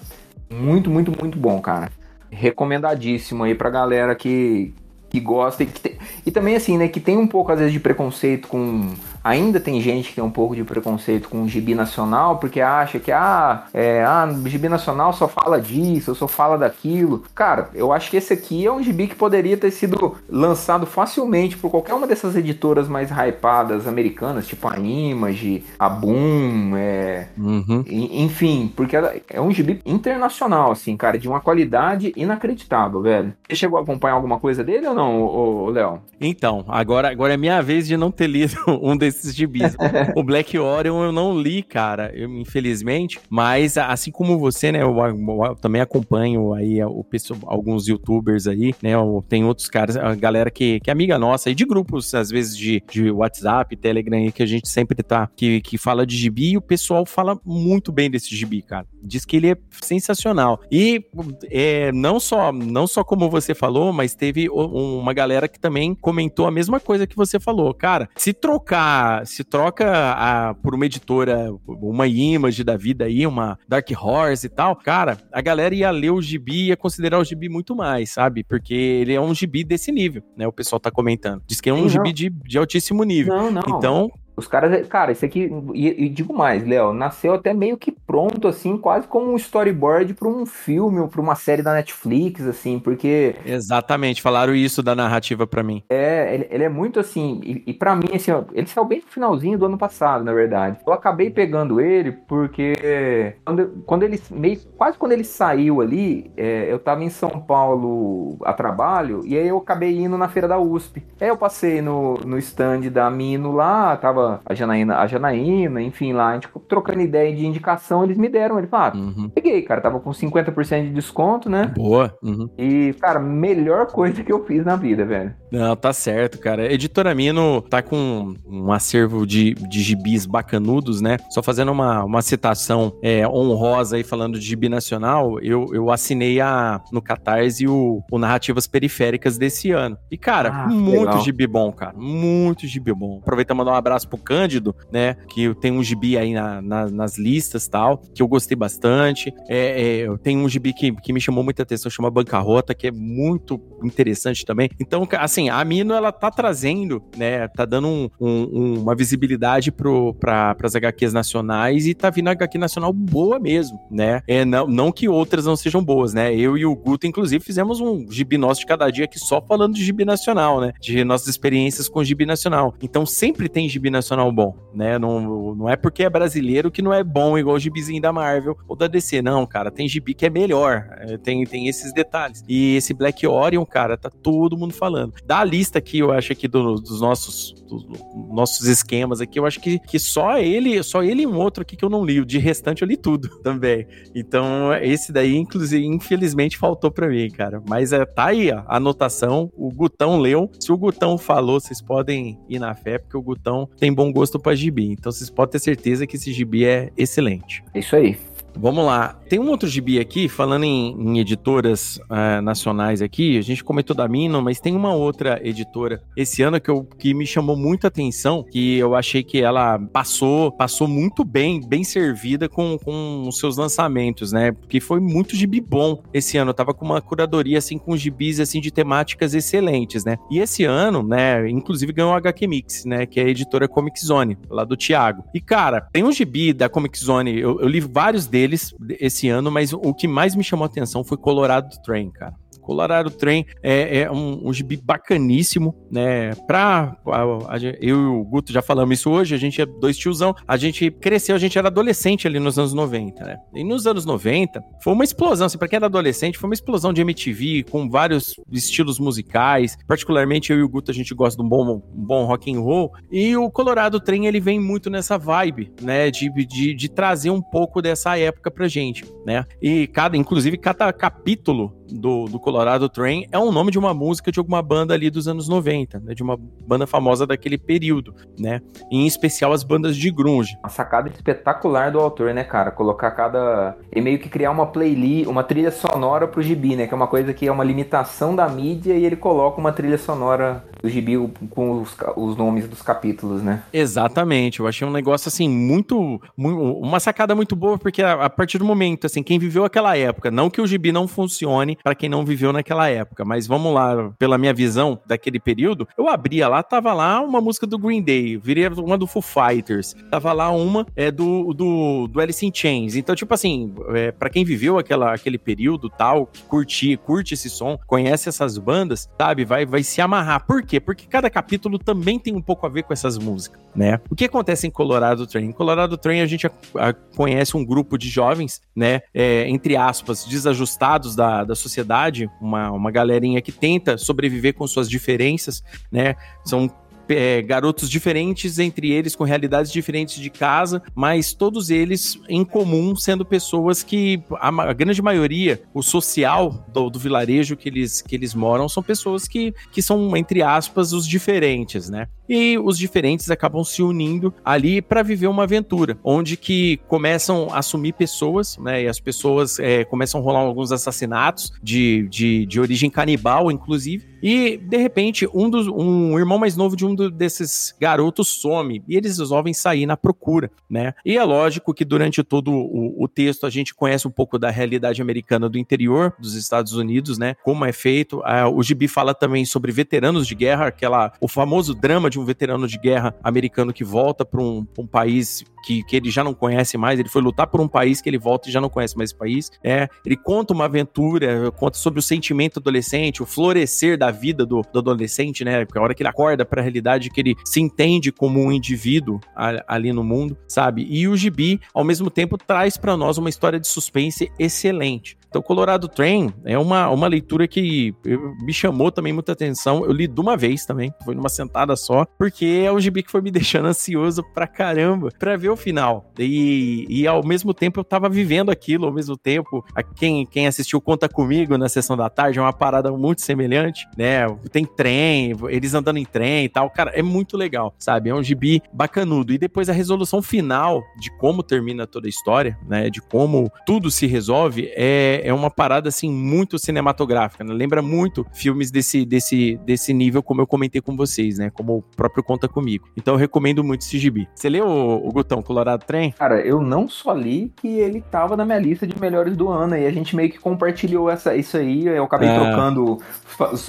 Muito, muito, muito bom, cara. Recomendadíssimo aí pra galera que, que gosta e, que tem, e também assim, né, que tem um pouco às vezes de preconceito com Ainda tem gente que tem um pouco de preconceito com o gibi nacional, porque acha que, ah, é, ah, gibi nacional só fala disso, só fala daquilo. Cara, eu acho que esse aqui é um gibi que poderia ter sido lançado facilmente por qualquer uma dessas editoras mais hypadas americanas, tipo a Image, a Boom, é, uhum. enfim, porque é um gibi internacional, assim, cara, de uma qualidade inacreditável, velho. Você chegou a acompanhar alguma coisa dele ou não, Léo? Então, agora, agora é minha vez de não ter lido um desses desses gibis. o Black Orion eu não li, cara, eu, infelizmente, mas assim como você, né, eu, eu, eu também acompanho aí o pessoal, alguns youtubers aí, né, tem outros caras, a galera que, que é amiga nossa aí de grupos, às vezes de, de WhatsApp, Telegram aí, que a gente sempre tá, que, que fala de gibi e o pessoal fala muito bem desse gibi, cara. Diz que ele é sensacional. E é, não só não só como você falou, mas teve uma galera que também comentou a mesma coisa que você falou. Cara, se trocar se troca a, por uma editora, uma Image da vida aí, uma Dark Horse e tal, cara, a galera ia ler o gibi e ia considerar o gibi muito mais, sabe? Porque ele é um gibi desse nível, né? O pessoal tá comentando. Diz que é um Sim, gibi de, de altíssimo nível. Não, não. Então, os caras, cara, isso aqui, e, e digo mais, Léo, nasceu até meio que pronto, assim, quase como um storyboard para um filme ou para uma série da Netflix, assim, porque. Exatamente, falaram isso da narrativa para mim. É, ele, ele, é muito assim, e, e para mim, assim, ó, ele saiu bem no finalzinho do ano passado, na verdade. Eu acabei pegando ele porque quando, quando ele, meio, quase quando ele saiu ali, é, eu tava em São Paulo a trabalho, e aí eu acabei indo na feira da USP. Aí eu passei no, no stand da Mino lá, tava a Janaína, a Janaína, enfim, lá, a gente trocando ideia de indicação, eles me deram. Ele falou, ah, uhum. peguei, cara, tava com 50% de desconto, né? Boa. Uhum. E, cara, melhor coisa que eu fiz na vida, velho. Não, tá certo, cara. Editora Mino tá com um acervo de, de gibis bacanudos, né? Só fazendo uma, uma citação é, honrosa aí, falando de gibi nacional, eu, eu assinei a, no Catarse o, o Narrativas Periféricas desse ano. E, cara, ah, muito legal. gibi bom, cara. Muito gibi bom. Aproveita e mandar um abraço pro Cândido, né? Que tem um gibi aí na, na, nas listas tal, que eu gostei bastante. É, é, tem um gibi que, que me chamou muita atenção, chama Bancarrota, que é muito interessante também. Então, assim, a Mino, ela tá trazendo, né? Tá dando um, um, uma visibilidade para as HQs nacionais e tá vindo a HQ nacional boa mesmo, né? É, não, não que outras não sejam boas, né? Eu e o Guto, inclusive, fizemos um gibi nosso de cada dia aqui só falando de gibi nacional, né? De nossas experiências com gibi nacional. Então, sempre tem gibi nacional nacional bom, né? Não, não é porque é brasileiro que não é bom igual o gibizinho da Marvel ou da DC, não, cara. Tem gibi que é melhor, é, tem, tem esses detalhes. E esse Black Orion, cara, tá todo mundo falando. Da lista aqui, eu acho aqui do, dos nossos dos nossos esquemas aqui, eu acho que, que só ele, só ele e um outro aqui que eu não li. De restante eu li tudo também. Então, esse daí, inclusive, infelizmente faltou para mim, cara. Mas é, tá aí, a anotação. O Gutão leu. Se o Gutão falou, vocês podem ir na fé, porque o Gutão tem bom gosto para gibi. Então vocês podem ter certeza que esse gibi é excelente. Isso aí. Vamos lá. Tem um outro gibi aqui, falando em, em editoras uh, nacionais aqui, a gente comentou da Mino, mas tem uma outra editora esse ano que, eu, que me chamou muita atenção, que eu achei que ela passou, passou muito bem, bem servida com, com os seus lançamentos, né? Porque foi muito gibi bom esse ano. Eu tava com uma curadoria, assim, com gibis, assim, de temáticas excelentes, né? E esse ano, né, inclusive ganhou a HQ Mix, né? Que é a editora Comic Zone, lá do Thiago. E, cara, tem um gibi da Comic Zone, eu, eu li vários deles esse ano, mas o que mais me chamou a atenção foi Colorado Train, cara. Colorado Train é, é um, um gibi bacaníssimo, né? Pra. A, a, eu e o Guto já falamos isso hoje, a gente é dois tiozão. A gente cresceu, a gente era adolescente ali nos anos 90, né? E nos anos 90 foi uma explosão, assim, pra quem era adolescente, foi uma explosão de MTV com vários estilos musicais. Particularmente eu e o Guto, a gente gosta de um bom, um bom rock and roll. E o Colorado Train, ele vem muito nessa vibe, né? De, de, de trazer um pouco dessa época pra gente, né? E cada, inclusive, cada capítulo do, do Colorado Train é um nome de uma música de alguma banda ali dos anos 90, né? De uma banda famosa daquele período, né? Em especial as bandas de grunge. Uma sacada espetacular do autor, né, cara? Colocar cada... E meio que criar uma playlist, uma trilha sonora pro gibi, né? Que é uma coisa que é uma limitação da mídia e ele coloca uma trilha sonora do gibi com os, os nomes dos capítulos, né? Exatamente. Eu achei um negócio, assim, muito... muito uma sacada muito boa, porque a, partir do momento, assim, quem viveu aquela época, não que o gibi não funcione, para quem não viveu naquela época. Mas vamos lá, pela minha visão daquele período, eu abria lá, tava lá uma música do Green Day, viria uma do Foo Fighters, tava lá uma é do, do, do Alice in Chains. Então, tipo assim, é, para quem viveu aquela, aquele período tal, curte, curte esse som, conhece essas bandas, sabe, vai, vai se amarrar. Por quê? Porque cada capítulo também tem um pouco a ver com essas músicas, né? O que acontece em Colorado Train? Em Colorado Train a gente a, a, conhece um grupo de jovens, né, é, entre aspas, desajustados da, da sociedade uma, uma galerinha que tenta sobreviver com suas diferenças, né? São é, garotos diferentes entre eles, com realidades diferentes de casa, mas todos eles em comum sendo pessoas que, a, a grande maioria, o social do, do, vilarejo que eles, que eles moram, são pessoas que, que são, entre aspas, os diferentes, né? E os diferentes acabam se unindo ali para viver uma aventura, onde que começam a assumir pessoas, né? E as pessoas é, começam a rolar alguns assassinatos de, de, de origem canibal, inclusive. E, de repente, um, dos, um irmão mais novo de um do, desses garotos some e eles resolvem sair na procura, né? E é lógico que durante todo o, o, texto a gente conhece um pouco da realidade americana do interior dos Estados Unidos, né? Como é feito. Ah, o Gibi fala também sobre veteranos de guerra, aquela, o famoso drama de um veterano de guerra americano que volta para um, um, país que, que ele já não conhece mais, ele foi lutar por um país que ele volta e já não conhece mais esse país. É, ele conta uma aventura, conta sobre o sentimento adolescente, o florescer da vida do, do adolescente, né? Porque a hora que ele acorda para a realidade que ele se entende como um indivíduo ali no mundo, sabe? E o Gibi, ao mesmo tempo, traz para nós uma história de suspense excelente. Então, Colorado Train é uma, uma leitura que me chamou também muita atenção. Eu li de uma vez também, foi numa sentada só, porque é um gibi que foi me deixando ansioso pra caramba pra ver o final. E, e ao mesmo tempo eu tava vivendo aquilo, ao mesmo tempo, a quem, quem assistiu Conta Comigo na sessão da tarde é uma parada muito semelhante, né? Tem trem, eles andando em trem e tal. Cara, é muito legal, sabe? É um gibi bacanudo. E depois a resolução final de como termina toda a história, né? De como tudo se resolve, é, é, uma parada assim muito cinematográfica, né? Lembra muito filmes desse, desse, desse nível, como eu comentei com vocês, né? Como o próprio Conta Comigo. Então eu recomendo muito esse gibi. Você leu o, o Gutão Colorado Trem? Cara, eu não só li que ele tava na minha lista de melhores do ano e a gente meio que compartilhou essa, isso aí. Eu acabei é. trocando,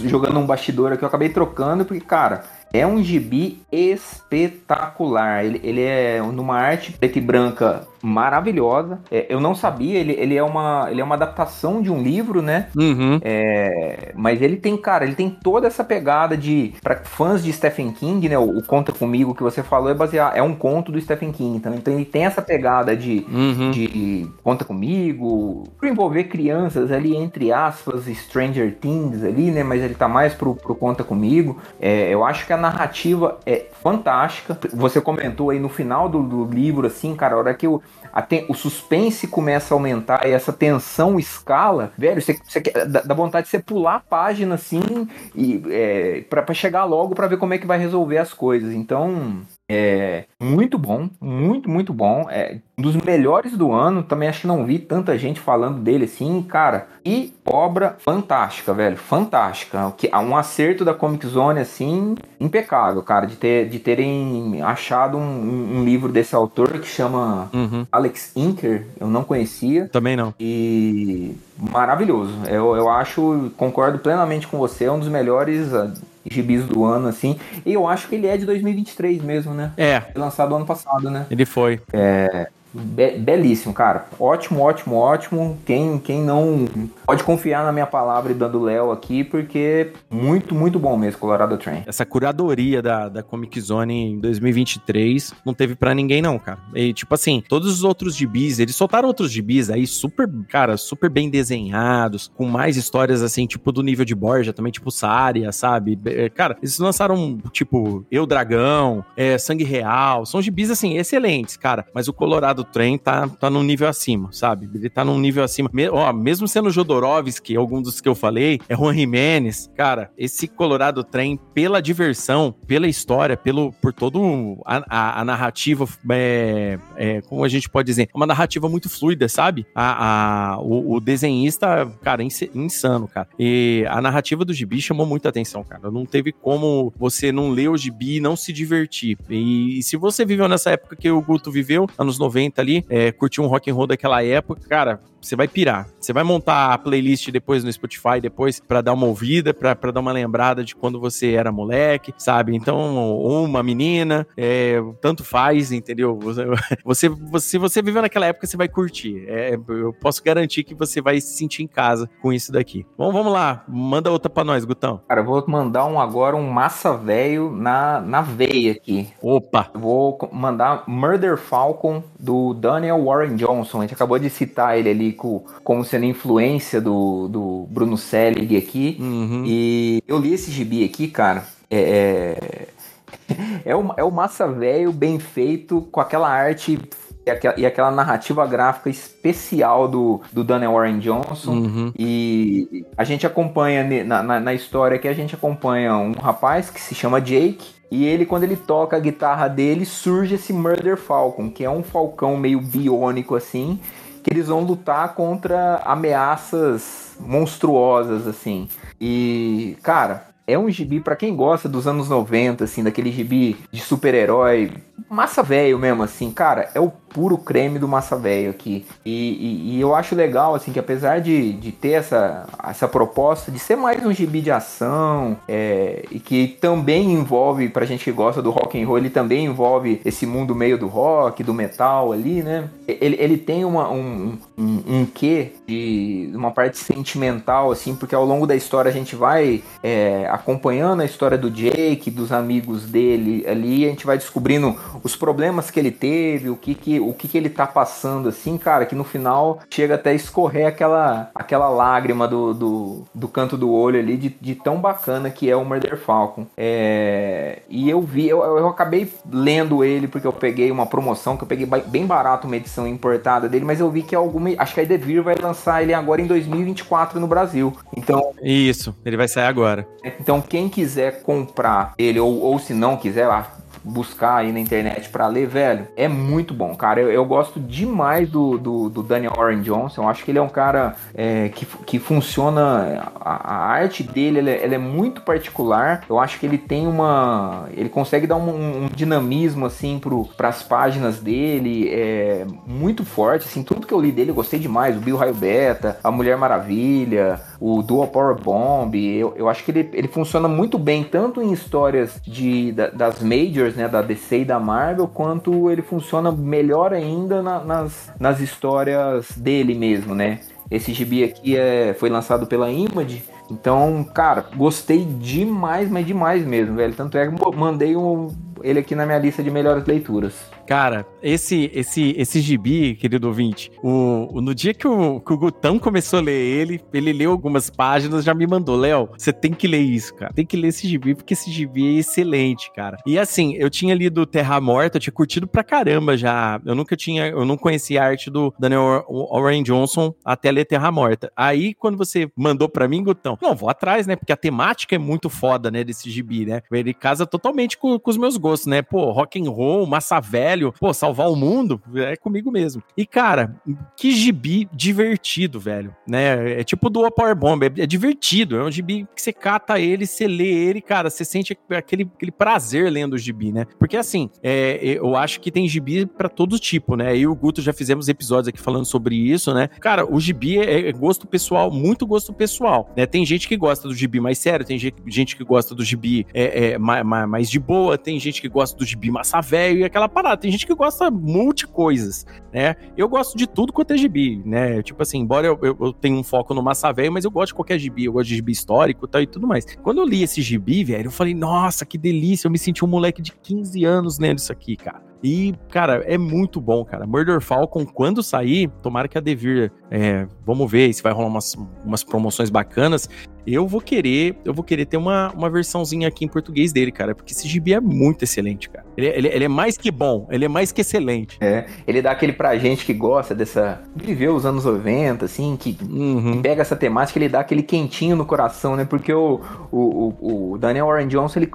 jogando um bastidor aqui, eu acabei trocando, porque, cara é um gibi espetacular. Ele, ele é numa arte preta e branca maravilhosa. É, eu não sabia, ele, ele, é uma, ele é uma adaptação de um livro, né? Uhum. É, mas ele tem, cara, ele tem toda essa pegada de. para fãs de Stephen King, né? O, o, Conta Comigo que você falou é baseado. É um conto do Stephen King. Então, então ele tem essa pegada de, uhum. de Conta Comigo. Pra envolver crianças ali, entre aspas, Stranger Things ali, né? Mas ele tá mais pro, pro Conta Comigo. É, eu acho que a narrativa é fantástica. Você comentou aí no final do, do livro, assim, cara, a hora que a o suspense começa a aumentar e essa tensão escala, velho, você, você dá, dá vontade de você pular a página assim e é, para chegar logo para ver como é que vai resolver as coisas. Então, É muito bom, muito, muito bom. É um dos melhores do ano. Também acho que não vi tanta gente falando dele assim, cara. E obra fantástica, velho. Fantástica. Um acerto da Comic Zone, assim, impecável, cara. De, ter, de terem achado um, um livro desse autor que chama uhum. Alex Inker. Eu não conhecia. Também não. E maravilhoso. Eu, eu acho, concordo plenamente com você, é um dos melhores gibis do ano, assim. E eu acho que ele é de 2023 mesmo, né? É. Foi lançado ano passado, né? Ele foi. É. Be belíssimo, cara. Ótimo, ótimo, ótimo. Quem, quem não pode confiar na minha palavra e dando Léo aqui, porque muito, muito bom mesmo, Colorado Train. Essa curadoria da, da Comic Zone em 2023 não teve para ninguém, não, cara. E, tipo assim, todos os outros gibis, eles soltaram outros gibis aí super, cara, super bem desenhados, com mais histórias assim, tipo do nível de Borja, também, tipo Sária, sabe? É, cara, eles lançaram, tipo, Eu Dragão, é, Sangue Real, são gibis, assim, excelentes, cara. Mas o Colorado do trem tá, tá num nível acima, sabe? Ele tá num nível acima. Me, ó, mesmo sendo Jodorowsky, algum dos que eu falei, é Juan Jimenez, cara, esse Colorado Trem, pela diversão, pela história, pelo, por todo a, a, a narrativa, é, é, como a gente pode dizer, uma narrativa muito fluida, sabe? A, a o, o, desenhista, cara, insano, cara. E a narrativa do gibi chamou muita atenção, cara. Não teve como você não ler o gibi e não se divertir. E, e se você viveu nessa época que o Guto viveu, anos 90, ali, é, curtir um rock and roll daquela época, cara, você vai pirar. Você vai montar a playlist depois no Spotify, depois para dar uma ouvida, para dar uma lembrada de quando você era moleque, sabe? Então, uma menina, é, tanto faz, entendeu? Você, você, se você viveu naquela época, você vai curtir. É, eu posso garantir que você vai se sentir em casa com isso daqui. Bom, vamos lá. Manda outra para nós, Gutão. Cara, eu vou mandar um agora, um massa velho na, na veia aqui. Opa! Eu vou mandar Murder Falcon do Daniel Warren Johnson. A gente acabou de citar ele ali com, como sendo influência do, do Bruno Selig aqui. Uhum. E eu li esse gibi aqui, cara. É, é, é, o, é o massa velho bem feito, com aquela arte e aquela, e aquela, narrativa gráfica especial do, do Daniel Warren Johnson. Uhum. E a gente acompanha na, na, na, história que a gente acompanha um rapaz que se chama Jake. E ele, quando ele toca a guitarra dele, surge esse Murder Falcon, que é um falcão meio biônico assim, que eles vão lutar contra ameaças monstruosas, assim. E, cara, é um gibi para quem gosta dos anos 90, assim, daquele gibi de super-herói, massa velho mesmo, assim, cara, é o puro creme do massa velho aqui. E, e, e, eu acho legal, assim, que apesar de, de ter essa, essa proposta de ser mais um gibi de ação, é, e que também envolve, pra gente que gosta do rock and roll, ele também envolve esse mundo meio do rock, do metal ali, né? Ele, ele tem uma, um, um, um quê de uma parte sentimental, assim, porque ao longo da história a gente vai é, acompanhando a história do Jake, dos amigos dele ali, a gente vai descobrindo os problemas que ele teve, o que que o que, que ele tá passando, assim, cara, que no final chega até a escorrer aquela, aquela lágrima do, do, do canto do olho ali, de, de tão bacana que é o Murder Falcon. É, e eu vi, eu, eu acabei lendo ele porque eu peguei uma promoção, que eu peguei bem barato uma edição importada dele, mas eu vi que alguma. Acho que a Devir vai lançar ele agora em 2024 no Brasil. Então. Isso, ele vai sair agora. Então, quem quiser comprar ele, ou, ou se não quiser, buscar aí na internet para ler, velho, é muito bom, cara. Eu, eu gosto demais do, do, do, Daniel Warren Johnson. Eu acho que ele é um cara é, que, que funciona. A, a arte dele ela é, ela é, muito particular. Eu acho que ele tem uma. Ele consegue dar um, um dinamismo assim para as páginas dele. É muito forte. Assim, tudo que eu li dele eu gostei demais. O Bill Raio Beta, a Mulher Maravilha, o Dual Power Bomb. Eu, eu acho que ele, ele funciona muito bem, tanto em histórias de, da, das majors né, da DC e da Marvel, quanto ele funciona melhor ainda na, nas, nas histórias dele mesmo, né? Esse gibi aqui é, foi lançado pela Image, então, cara, gostei demais, mas demais mesmo, velho. Tanto é que mandei um, ele aqui na minha lista de melhores leituras. Cara, esse esse esse gibi, querido ouvinte, o, o no dia que o, que o Gutão começou a ler ele, ele leu algumas páginas, já me mandou, Léo, você tem que ler isso, cara. Tem que ler esse gibi, porque esse gibi é excelente, cara. E assim, eu tinha lido Terra Morta, eu tinha curtido pra caramba já. Eu nunca tinha, eu não conhecia a arte do Daniel Warren Johnson até ler Terra Morta. Aí, quando você mandou pra mim, Gutão, não, vou atrás, né? Porque a temática é muito foda, né, desse gibi, né? Ele casa totalmente com, com os meus gostos, né? Pô, rock and roll, massa velho, pô, salvar o mundo, é comigo mesmo. E, cara, que gibi divertido, velho, né? É tipo do Power Bomb, é, é divertido, é um gibi que você cata ele, você lê ele, cara, você sente aquele, aquele prazer lendo o gibi, né? Porque, assim, é, eu acho que tem gibi para todo tipo, né? Eu e o Guto já fizemos episódios aqui falando sobre isso, né? Cara, o gibi é, é gosto pessoal, muito gosto pessoal, né? Tem gente que gosta do gibi mais sério, tem gente que gosta do gibi é, é mais, mais de boa, tem gente que gosta do gibi massa velho e aquela parada. Tem gente que gosta multi coisas, né? Eu gosto de tudo quanto é gibi, né? Tipo assim, embora eu, eu, eu tenha um foco no massa velho, mas eu gosto de qualquer gibi, eu gosto de gibi histórico tal, e tudo mais. Quando eu li esse gibi, velho, eu falei, nossa, que delícia, eu me senti um moleque de 15 anos lendo isso aqui, cara. E, cara, é muito bom, cara. Murder Falcon, quando sair, tomara que a Devir, é, vamos ver se vai rolar umas, umas promoções bacanas eu vou querer, eu vou querer ter uma, uma versãozinha aqui em português dele, cara, porque esse gibi é muito excelente, cara. Ele, ele, ele, é mais que bom, ele é mais que excelente. É, ele dá aquele pra gente que gosta dessa. viver os anos 90, assim, que, uhum. que, pega essa temática, ele dá aquele quentinho no coração, né? Porque o, o, o, Daniel Warren Johnson, ele,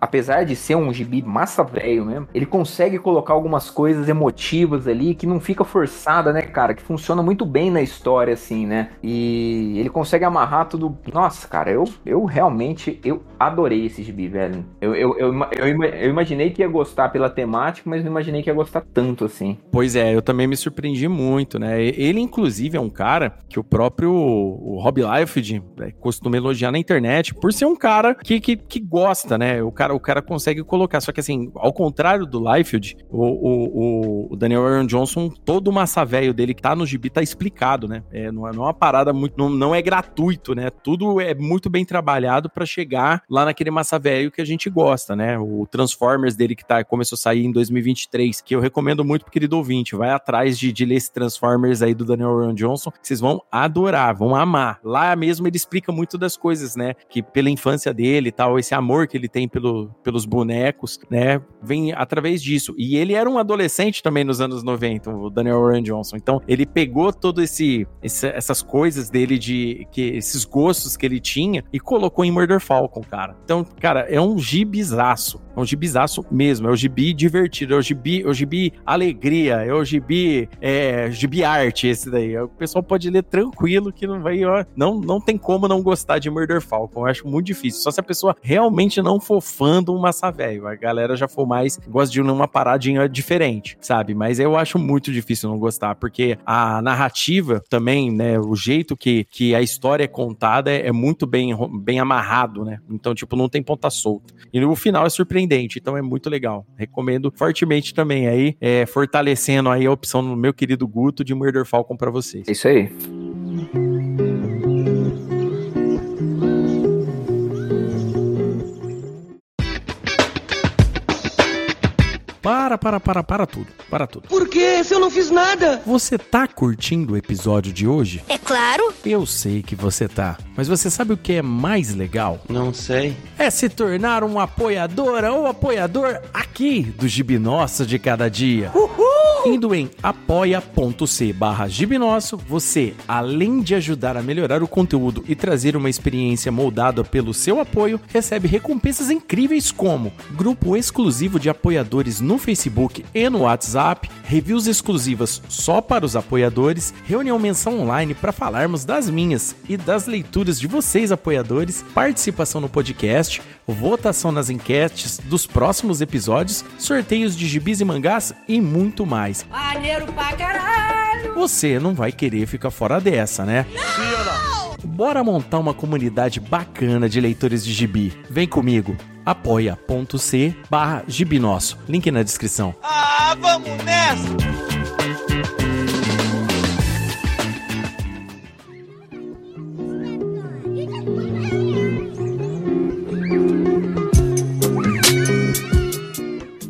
apesar de ser um gibi massa velho mesmo, ele consegue colocar algumas coisas emotivas ali que não fica forçada, né, cara? Que funciona muito bem na história, assim, né? E ele consegue amarrar tudo nossa, cara, eu, eu realmente eu adorei esse gibi, velho. Eu, eu, eu, eu, eu imaginei que ia gostar pela temática, mas não imaginei que ia gostar tanto assim. Pois é, eu também me surpreendi muito, né? Ele, inclusive, é um cara que o próprio o Rob Liefeld né, costuma elogiar na internet por ser um cara que, que, que, gosta, né? O cara, o cara consegue colocar. Só que, assim, ao contrário do Liefeld, o, o, o Daniel Aaron Johnson, todo o massa velho dele que tá no gibi tá explicado, né? É, não, é, não é uma parada muito. Não, não é gratuito, né? Tudo é muito bem trabalhado para chegar lá naquele massa velho que a gente gosta, né? O Transformers dele que tá, começou a sair em 2023, que eu recomendo muito pro querido ouvinte. Vai atrás de, de ler esse Transformers aí do Daniel Ron Johnson, que vocês vão adorar, vão amar. Lá mesmo ele explica muito das coisas, né? Que pela infância dele e tal, esse amor que ele tem pelo, pelos bonecos, né? Vem através disso. E ele era um adolescente também nos anos 90, o Daniel Ron Johnson. Então, ele pegou todo esse, esse essas coisas dele de que esses gostos que ele tinha e colocou em Murder Falcon, cara. Então, cara, é um gibizaço. É um gibizaço mesmo. É o gibi divertido, é o gibi, é o gibi alegria, é o gibi, é, gibi arte esse daí. O pessoal pode ler tranquilo que não vai, ó, não, não tem como não gostar de Murder Falcon. Eu acho muito difícil. Só se a pessoa realmente não for fã do Massa Velho. A galera já for mais, gosta de uma paradinha diferente, sabe? Mas eu acho muito difícil não gostar, porque a narrativa também, né, o jeito que, que a história é contada é, é muito bem, bem amarrado, né? Então, tipo, não tem ponta solta. E no final é surpreendente, então é muito legal. Recomendo fortemente também aí, é, fortalecendo aí a opção do meu querido Guto de Murder Falcon para vocês. Isso aí. Para, para, para, para tudo. Para tudo. Por quê? Se eu não fiz nada? Você tá curtindo o episódio de hoje? É claro. Eu sei que você tá. Mas você sabe o que é mais legal? Não sei. É se tornar um apoiadora ou apoiador aqui do Gibi Nosso de cada dia. Uhul! Indo em apoia.c barra Gibinosso, você, além de ajudar a melhorar o conteúdo e trazer uma experiência moldada pelo seu apoio, recebe recompensas incríveis como grupo exclusivo de apoiadores no Facebook e no WhatsApp, reviews exclusivas só para os apoiadores, reunião mensal online para falarmos das minhas e das leituras de vocês apoiadores, participação no podcast, votação nas enquetes dos próximos episódios, sorteios de gibis e mangás e muito mais. Maneiro pra caralho! Você não vai querer ficar fora dessa, né? Não! Bora montar uma comunidade bacana de leitores de gibi. Vem comigo apoia.c barra gibinosso. Link na descrição. Ah, vamos nessa!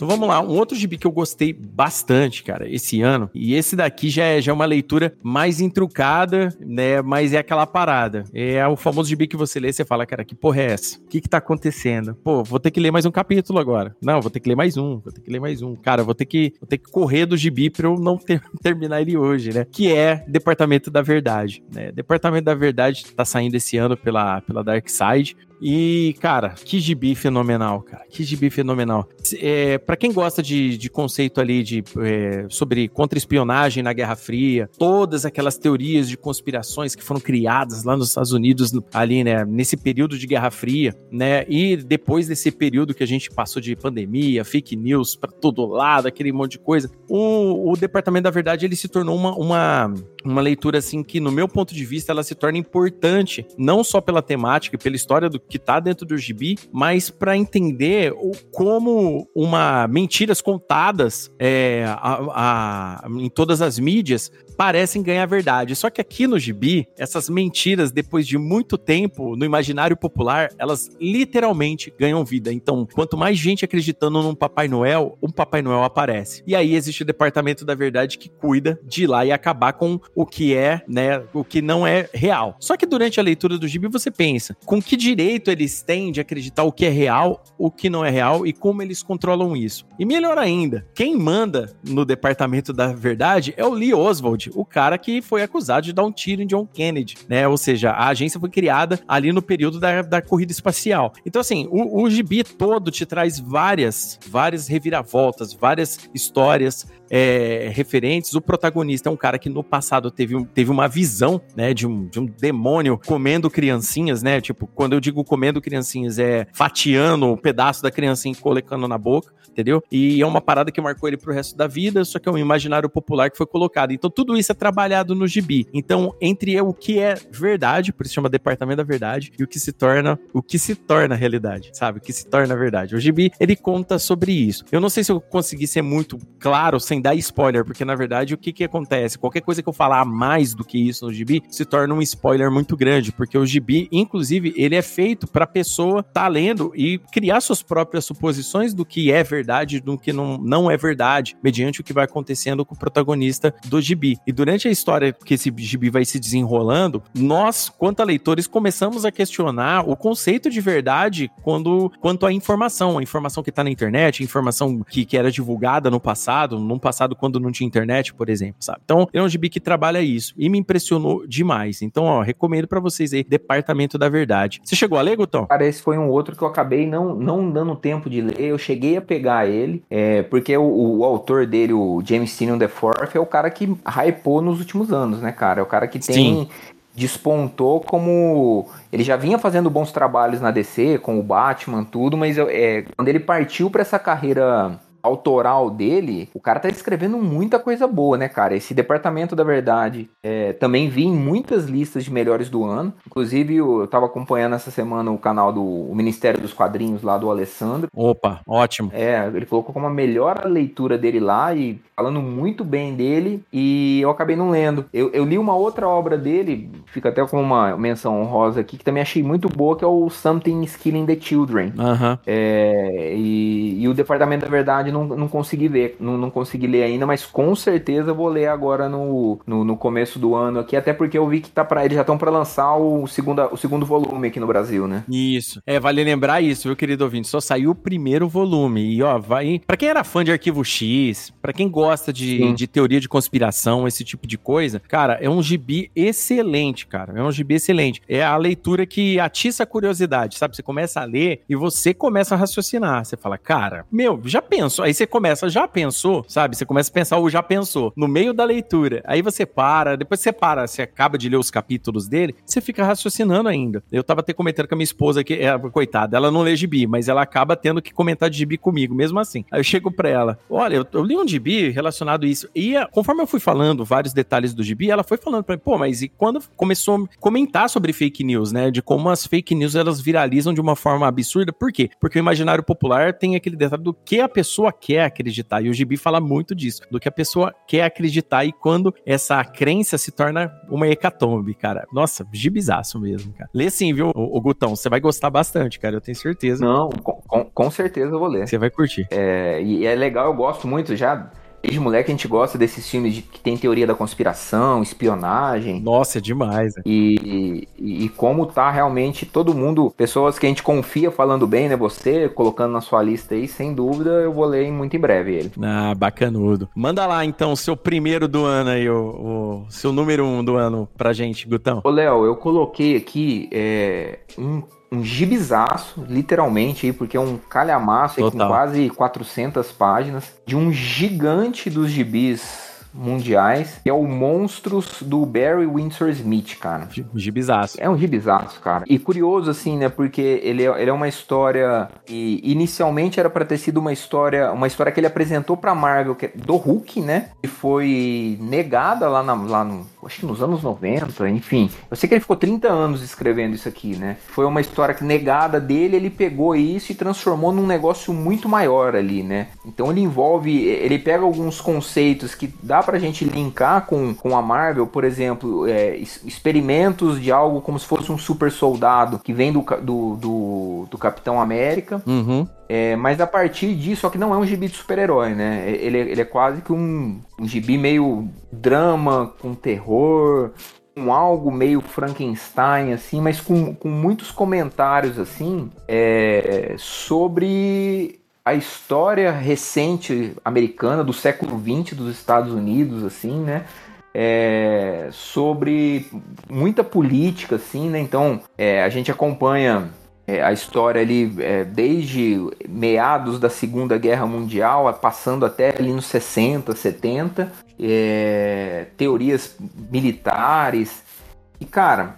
Então vamos lá, um outro gibi que eu gostei bastante, cara, esse ano, e esse daqui já é, já é uma leitura mais intrucada, né, mas é aquela parada. É o famoso gibi que você lê e você fala, cara, que porra é essa? O que que tá acontecendo? Pô, vou ter que ler mais um capítulo agora. Não, vou ter que ler mais um, vou ter que ler mais um. Cara, vou ter que, vou ter que correr do gibi pra eu não ter, terminar ele hoje, né? Que é Departamento da Verdade, né? Departamento da Verdade tá saindo esse ano pela, pela Dark Side. E, cara, que gibi fenomenal, cara. Que gibi fenomenal. É, para quem gosta de, de conceito ali de, é, sobre contra-espionagem na Guerra Fria, todas aquelas teorias de conspirações que foram criadas lá nos Estados Unidos, ali, né, nesse período de Guerra Fria, né, e depois desse período que a gente passou de pandemia, fake news para todo lado, aquele monte de coisa, o, o Departamento da Verdade, ele se tornou uma, uma, uma leitura, assim, que no meu ponto de vista, ela se torna importante, não só pela temática e pela história do que tá dentro do gibi, mas para entender o, como uma mentiras contadas é, a, a, em todas as mídias parecem ganhar verdade. Só que aqui no gibi, essas mentiras, depois de muito tempo no imaginário popular, elas literalmente ganham vida. Então, quanto mais gente acreditando num Papai Noel, um Papai Noel aparece. E aí existe o Departamento da Verdade que cuida de ir lá e acabar com o que é, né, o que não é real. Só que durante a leitura do gibi você pensa, com que direito eles têm de acreditar o que é real, o que não é real e como eles controlam isso? E melhor ainda, quem manda no Departamento da Verdade é o Lee Oswald, o cara que foi acusado de dar um tiro em John Kennedy, né? Ou seja, a agência foi criada ali no período da, da corrida espacial. Então, assim, o, o gibi todo te traz várias, várias reviravoltas, várias histórias é, referentes. O protagonista é um cara que no passado teve, teve uma visão, né, de um, de um demônio comendo criancinhas, né? Tipo, quando eu digo comendo criancinhas, é fatiando um pedaço da criancinha e colocando na boca entendeu? E é uma parada que marcou ele pro resto da vida, só que é um imaginário popular que foi colocado. Então tudo isso é trabalhado no gibi. Então, entre o que é verdade, por isso chama Departamento da Verdade, e o que se torna o que se torna realidade, sabe? O que se torna verdade. O gibi, ele conta sobre isso. Eu não sei se eu consegui ser muito claro sem dar spoiler, porque na verdade o que que acontece? Qualquer coisa que eu falar mais do que isso no gibi se torna um spoiler muito grande, porque o gibi, inclusive, ele é feito para pessoa tá lendo e criar suas próprias suposições do que é verdade verdade do que não, não é verdade, mediante o que vai acontecendo com o protagonista do gibi. E durante a história que esse gibi vai se desenrolando, nós, quanto a leitores, começamos a questionar o conceito de verdade quando, quanto à informação, a informação que está na internet, a informação que, que era divulgada no passado, num passado quando não tinha internet, por exemplo, sabe? Então, é um gibi que trabalha isso e me impressionou demais. Então, ó, recomendo para vocês aí, Departamento da Verdade. Você chegou a ler, Gutão? Cara, esse foi um outro que eu acabei não, não dando tempo de ler. Eu cheguei a pegar ele, é, porque o, o, autor dele, o James Tynion IV, é o cara que hypou nos últimos anos, né, cara? É o cara que tem... Sim. Despontou como. Ele já vinha fazendo bons trabalhos na DC, com o Batman, tudo, mas é, quando ele partiu para essa carreira autoral dele, o cara tá escrevendo muita coisa boa, né, cara? Esse Departamento da Verdade é, também vi em muitas listas de melhores do ano. Inclusive, eu, tava acompanhando essa semana o canal do o Ministério dos Quadrinhos lá do Alessandro. Opa, ótimo. É, ele colocou como a melhor leitura dele lá e falando muito bem dele e eu acabei não lendo. Eu, eu li uma outra obra dele, fica até com uma menção honrosa aqui, que também achei muito boa, que é o Something is Killing the Children. Uhum. É, e, e o Departamento da Verdade não, não consegui ver, não, não consegui ler ainda, mas com certeza vou ler agora no, no, no começo do ano aqui, até porque eu vi que tá para eles já estão para lançar o segundo, o segundo volume aqui no Brasil, né? Isso. É, vale lembrar isso, viu, querido ouvinte? Só saiu o primeiro volume. E ó, vai. Para quem era fã de Arquivo X, para quem gosta de, de teoria de conspiração, esse tipo de coisa, cara, é um gibi excelente, cara. É um gibi excelente. É a leitura que atiça a curiosidade, sabe? Você começa a ler e você começa a raciocinar. Você fala, cara, meu, já penso. Aí você começa, já pensou, sabe? Você começa a pensar o já pensou no meio da leitura. Aí você para, depois você para, você acaba de ler os capítulos dele, você fica raciocinando ainda. Eu tava até comentando com a minha esposa que, é, coitada, ela não lê gibi, mas ela acaba tendo que comentar de gibi comigo, mesmo assim. Aí eu chego pra ela, olha, eu, eu li um gibi relacionado a isso. E conforme eu fui falando vários detalhes do gibi, ela foi falando pra mim, pô, mas e quando começou a comentar sobre fake news, né? De como as fake news elas viralizam de uma forma absurda. Por quê? Porque o imaginário popular tem aquele detalhe do que a pessoa pessoa quer acreditar. E o Gibi fala muito disso, do que a pessoa quer acreditar e quando essa crença se torna uma hecatombe, cara. Nossa, gibizaço mesmo, cara. Lê sim, viu, o, Gutão? Você vai gostar bastante, cara, eu tenho certeza. Não, com, com, com certeza eu vou ler. Você vai curtir. É, e é legal, eu gosto muito já Desde moleque a gente gosta desses filmes de, que tem teoria da conspiração, espionagem. Nossa, é demais. Né? E, e, e, como tá realmente todo mundo, pessoas que a gente confia falando bem, né? Você colocando na sua lista aí, sem dúvida, eu vou ler muito em breve ele. Ah, bacanudo. Manda lá então o seu primeiro do ano aí, o, o seu número um do ano pra gente, Gutão. Ô, Léo, eu coloquei aqui é, um um gibizaço, literalmente, aí, porque é um calhamaço aí, com quase 400 páginas, de um gigante dos gibis mundiais, que é o Monstros do Barry Windsor Smith, cara. Gibizaço. É um gibizaço, cara. E curioso, assim, né? Porque ele é, ele é uma história. E inicialmente era para ter sido uma história. Uma história que ele apresentou pra Marvel é do Hulk, né? E foi negada lá, na, lá no. Acho que nos anos 90, enfim. Eu sei que ele ficou 30 anos escrevendo isso aqui, né? Foi uma história que negada dele, ele pegou isso e transformou num negócio muito maior ali, né? Então ele envolve. Ele pega alguns conceitos que dá pra gente linkar com, com a Marvel, por exemplo, é, experimentos de algo como se fosse um super soldado que vem do, do, do, do Capitão América. Uhum. É, mas a partir disso, só que não é um gibi de super-herói, né? Ele, ele é quase que um, um gibi meio drama, com terror, com algo meio Frankenstein, assim, mas com, com muitos comentários, assim, é, sobre a história recente americana do século XX dos Estados Unidos, assim, né? É, sobre muita política, assim, né? Então, é, a gente acompanha é, a história ali é, desde meados da Segunda Guerra Mundial, passando até ali nos 60, 70, é, teorias militares. E, cara,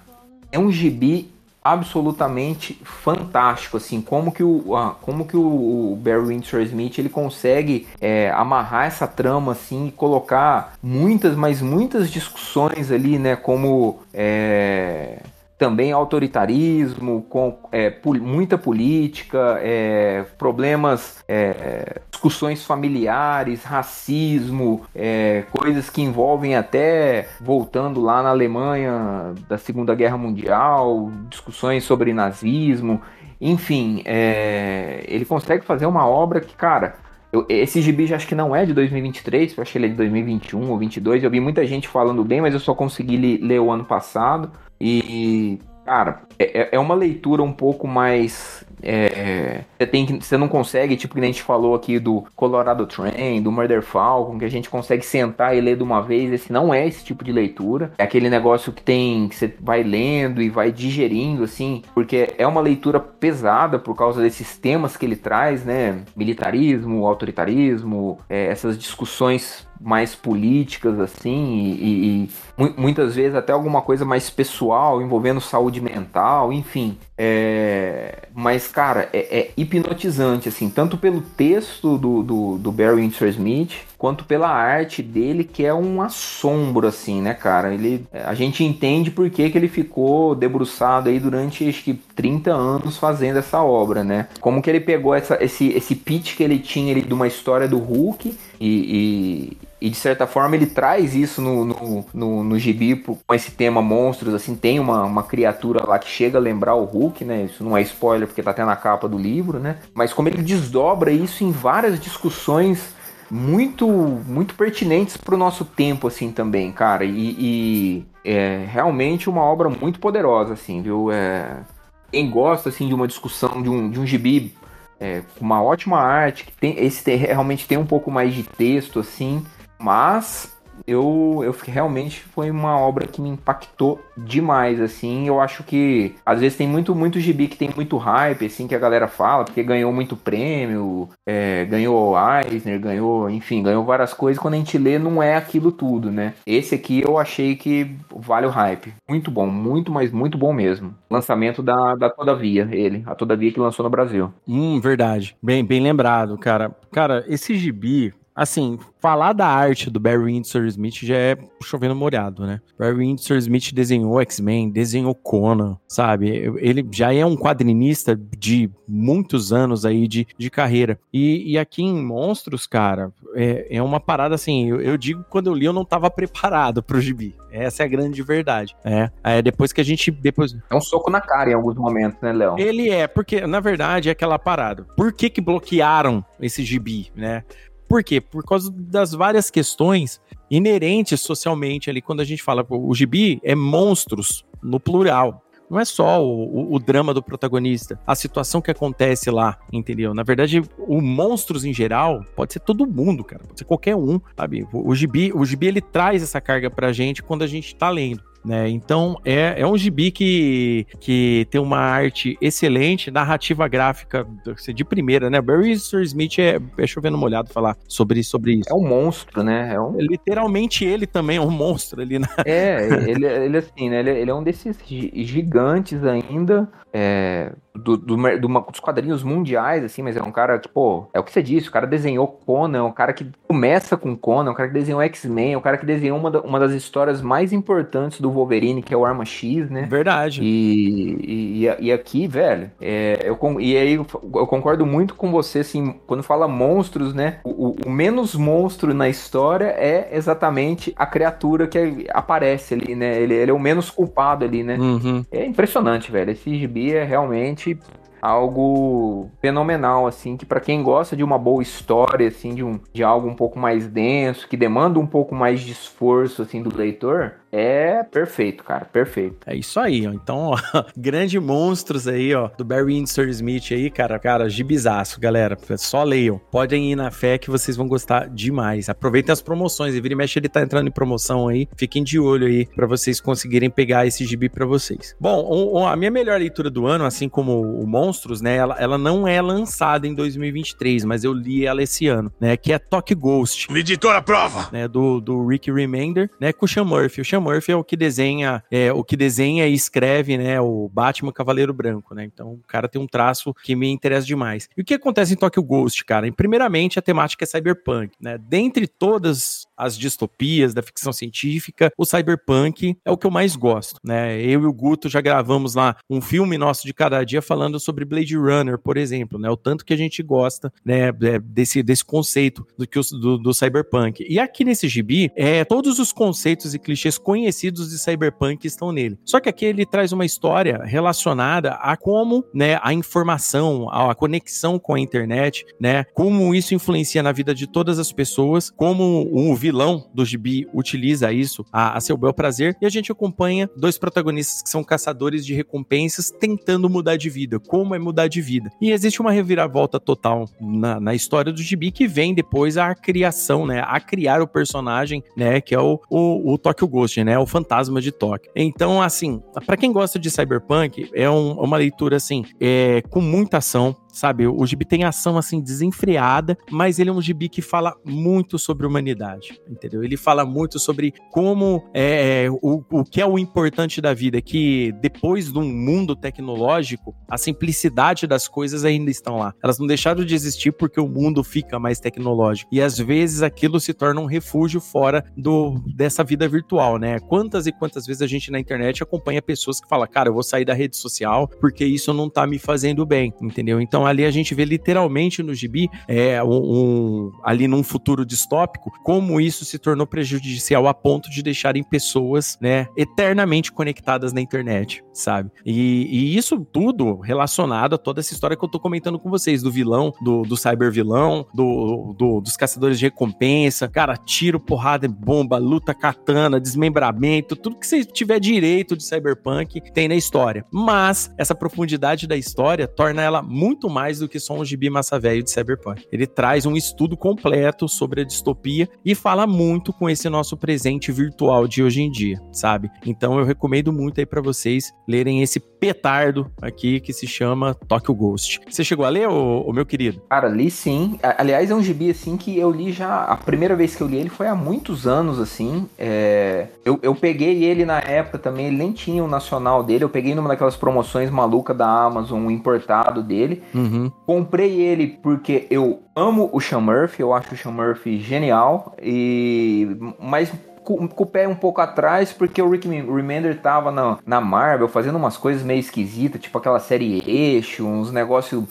é um gibi absolutamente fantástico, assim, como que o, como que o, Barry Windsor Smith ele consegue é, amarrar essa trama, assim, e colocar muitas, mas muitas discussões ali, né, como é, também autoritarismo, com é, muita política, é, problemas, é, discussões familiares, racismo, é, coisas que envolvem até voltando lá na Alemanha da Segunda Guerra Mundial, discussões sobre nazismo, enfim, é, ele consegue fazer uma obra que, cara, eu, esse gibi já acho que não é de 2023, eu acho que ele é de 2021 ou 2022. Eu vi muita gente falando bem, mas eu só consegui ler o ano passado. E, cara, é, é, é uma leitura um pouco mais é, você, tem que, você não consegue, tipo que a gente falou aqui do Colorado Train, do Murder Falcon, que a gente consegue sentar e ler de uma vez. Esse não é esse tipo de leitura. É aquele negócio que tem que você vai lendo e vai digerindo, assim, porque é uma leitura pesada por causa desses temas que ele traz, né? Militarismo, autoritarismo, é, essas discussões mais políticas assim e, e, muitas vezes até alguma coisa mais pessoal envolvendo saúde mental, enfim. É, mas cara, é, é, hipnotizante assim, tanto pelo texto do, do, do Barry Windsor Smith quanto pela arte dele, que é um assombro, assim, né, cara? Ele, a gente entende por que, que ele ficou debruçado aí durante, acho que, 30 anos fazendo essa obra, né? Como que ele pegou essa, esse, esse pitch que ele tinha ali de uma história do Hulk e, e e de certa forma ele traz isso no, no, no, no gibi com esse tema monstros, assim, tem uma, uma criatura lá que chega a lembrar o Hulk, né? Isso não é spoiler porque tá até na capa do livro, né? Mas como ele desdobra isso em várias discussões muito muito pertinentes para o nosso tempo assim também, cara. E, e, é realmente uma obra muito poderosa, assim, viu? É, quem gosta assim de uma discussão de um, de um gibi é, com uma ótima arte, que tem esse realmente tem um pouco mais de texto assim, mas eu, eu realmente foi uma obra que me impactou demais, assim. Eu acho que às vezes tem muito, muito gibi que tem muito hype, assim, que a galera fala, porque ganhou muito prêmio, é, ganhou Eisner, ganhou, enfim, ganhou várias coisas. Quando a gente lê, não é aquilo tudo, né? Esse aqui eu achei que vale o hype. Muito bom, muito, mas muito bom mesmo. Lançamento da, da Todavia, ele, a Todavia que lançou no Brasil. Hum, verdade. Bem, bem lembrado, cara. Cara, esse gibi, assim, falar da arte do Barry Windsor Smith já é chovendo molhado, né? Barry Windsor Smith desenhou X-Men, desenhou Conan, sabe? Ele já é um quadrinista de muitos anos aí de, de carreira. E, e aqui em Monstros, cara, é, é uma parada assim, eu, eu digo quando eu li eu não tava preparado pro gibi. Essa é a grande verdade. É. é depois que a gente. Depois... É um soco na cara em alguns momentos, né, Léo? Ele é, porque, na verdade, é aquela parada. Por que, que bloquearam esse gibi, né? Por quê? Por causa das várias questões inerentes socialmente ali, quando a gente fala, o gibi é monstros, no plural. Não é só o, o, drama do protagonista, a situação que acontece lá, entendeu? Na verdade, o monstros em geral pode ser todo mundo, cara. Pode ser qualquer um, sabe? O, o gibi, o gibi ele traz essa carga pra gente quando a gente tá lendo. Né? Então é, é um gibi que, que tem uma arte excelente, narrativa gráfica de primeira, né? Barry Smith é, é chovendo molhado falar sobre, sobre isso. É um monstro, né? É um... Literalmente ele também é um monstro ali na. É, ele, ele assim, né? Ele, ele é um desses gigantes ainda. É, do, do, do, dos quadrinhos mundiais, assim, mas é um cara que, pô, é o que você disse, o cara desenhou Conan, é um cara que começa com Conan, é um cara que desenhou X-Men, é um cara que desenhou uma, da, uma das histórias mais importantes do Wolverine, que é o Arma X, né? Verdade. E, e, e aqui, velho, é, eu, e aí eu concordo muito com você, assim, quando fala monstros, né? O, o menos monstro na história é exatamente a criatura que aparece ali, né? Ele, ele é o menos culpado ali, né? Uhum. É impressionante, velho. Esse gibi é realmente algo fenomenal assim que para quem gosta de uma boa história assim de, um, de algo um pouco mais denso que demanda um pouco mais de esforço assim do leitor é perfeito, cara, perfeito. É isso aí, ó. Então, ó, grande monstros aí, ó, do Barry Windsor Smith aí, cara, cara, gibizaço, galera. Só leiam. Podem ir na fé que vocês vão gostar demais. Aproveitem as promoções. E vira e mexe, ele tá entrando em promoção aí. Fiquem de olho aí para vocês conseguirem pegar esse gibi para vocês. Bom, a minha melhor leitura do ano, assim como o Monstros, né, ela, ela não é lançada em 2023, mas eu li ela esse ano, né, que é Talk Ghost. Editora prova! Né, do, do Rick Remender, né, com o Sean Murphy. O Sean Murphy é o que desenha, é, o que desenha e escreve, né, o Batman Cavaleiro Branco, né? Então o cara tem um traço que me interessa demais. E o que acontece em Tokyo Ghost, cara? Primeiramente, a temática é cyberpunk, né? Dentre todas as distopias da ficção científica, o cyberpunk é o que eu mais gosto, né? Eu e o Guto já gravamos lá um filme nosso de cada dia falando sobre Blade Runner, por exemplo, né? O tanto que a gente gosta, né, é, desse, desse conceito do, que do, do cyberpunk. E aqui nesse gibi, é, todos os conceitos e clichês conhecidos de cyberpunk estão nele. Só que aqui ele traz uma história relacionada a como, né, a informação, a, a conexão com a internet, né, como isso influencia na vida de todas as pessoas, como o vilão do gibi utiliza isso a, a seu bel prazer, e a gente acompanha dois protagonistas que são caçadores de recompensas tentando mudar de vida. Como é mudar de vida? E existe uma reviravolta total na, na história do gibi que vem depois a criação, né? A criar o personagem, né? Que é o, o, o Tokyo Ghost, né? O fantasma de Tóquio. Então, assim, para quem gosta de cyberpunk, é um, uma leitura, assim, é, com muita ação, sabe? O gibi tem ação assim desenfreada, mas ele é um gibi que fala muito sobre humanidade, entendeu? Ele fala muito sobre como é, é o, o que é o importante da vida, que depois de um mundo tecnológico, a simplicidade das coisas ainda estão lá. Elas não deixaram de existir porque o mundo fica mais tecnológico. E às vezes aquilo se torna um refúgio fora do dessa vida virtual, né? Quantas e quantas vezes a gente na internet acompanha pessoas que falam, cara, eu vou sair da rede social porque isso não tá me fazendo bem, entendeu? Então ali a gente vê literalmente no gibi, é, um, um, ali num futuro distópico, como isso se tornou prejudicial a ponto de deixarem pessoas, né, eternamente conectadas na internet, sabe? E, e isso tudo relacionado a toda essa história que eu tô comentando com vocês, do vilão, do, do cyber vilão, do, do, dos caçadores de recompensa, cara, tiro, porrada, bomba, luta katana, desmembramento, tudo que você tiver direito de cyberpunk tem na história. Mas essa profundidade da história torna ela muito mais mais do que só um gibi massa velho de cyberpunk. Ele traz um estudo completo sobre a distopia e fala muito com esse nosso presente virtual de hoje em dia, sabe? Então eu recomendo muito aí para vocês lerem esse petardo aqui que se chama Tokyo Ghost. Você chegou a ler, ô, ô meu querido? Cara, li sim. Aliás, é um gibi assim que eu li já. A primeira vez que eu li ele foi há muitos anos, assim. É... Eu, eu peguei ele na época também, ele nem tinha o nacional dele. Eu peguei numa daquelas promoções malucas da Amazon, importado dele. Uhum. Comprei ele porque eu amo o Sean Murphy, eu acho o Sean Murphy genial, e mas com, o pé um pouco atrás, porque o Rick Remender tava na, na Marvel fazendo umas coisas meio esquisitas, tipo aquela série Eixo, uns negócios,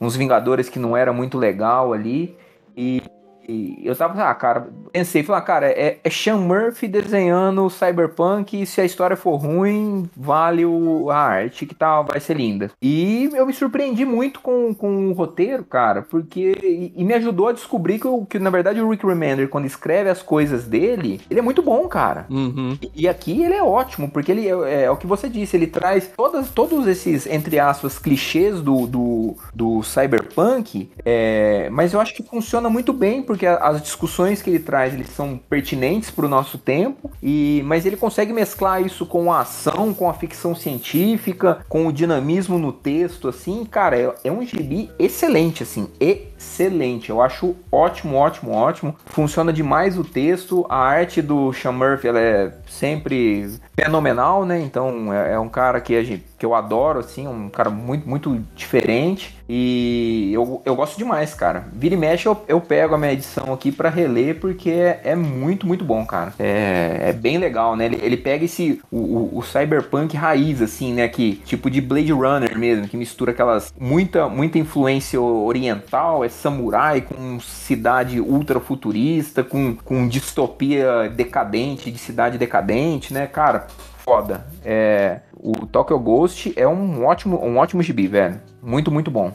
uns Vingadores que não era muito legal ali. E e eu tava, ah, cara, pensei, falei, ah, cara, é, é Sean Murphy desenhando Cyberpunk e se a história for ruim, vale o, a arte que tá, vai ser linda. E eu me surpreendi muito com, com o roteiro, cara, porque. E, e me ajudou a descobrir que, que, na verdade, o Rick Remender, quando escreve as coisas dele, ele é muito bom, cara. Uhum. E, e, aqui ele é ótimo, porque ele é, é, o que você disse, ele traz todas, todos esses, entre aspas, clichês do, do, do Cyberpunk, é, mas eu acho que funciona muito bem, porque porque as discussões que ele traz eles são pertinentes para o nosso tempo, e mas ele consegue mesclar isso com a ação, com a ficção científica, com o dinamismo no texto, assim, cara, é, é um gibi excelente, assim, excelente. Eu acho ótimo, ótimo, ótimo. Funciona demais o texto, a arte do Sean Murphy, ela é sempre fenomenal, né? Então é, é um cara que, a gente, que eu adoro, assim, um cara muito, muito diferente. E eu, eu gosto demais, cara. Vira e mexe, eu, eu pego a minha edição aqui para reler, porque é, é, muito, muito bom, cara. É, é bem legal, né? Ele, ele pega esse. O, o, o, cyberpunk raiz, assim, né? Que, tipo de Blade Runner mesmo, que mistura aquelas. Muita, muita influência oriental, samurai, com cidade ultra futurista, com, com distopia decadente, de cidade decadente, né? Cara, foda. É, o Tokyo Ghost é um ótimo, um ótimo gibi, velho. Muito, muito bom.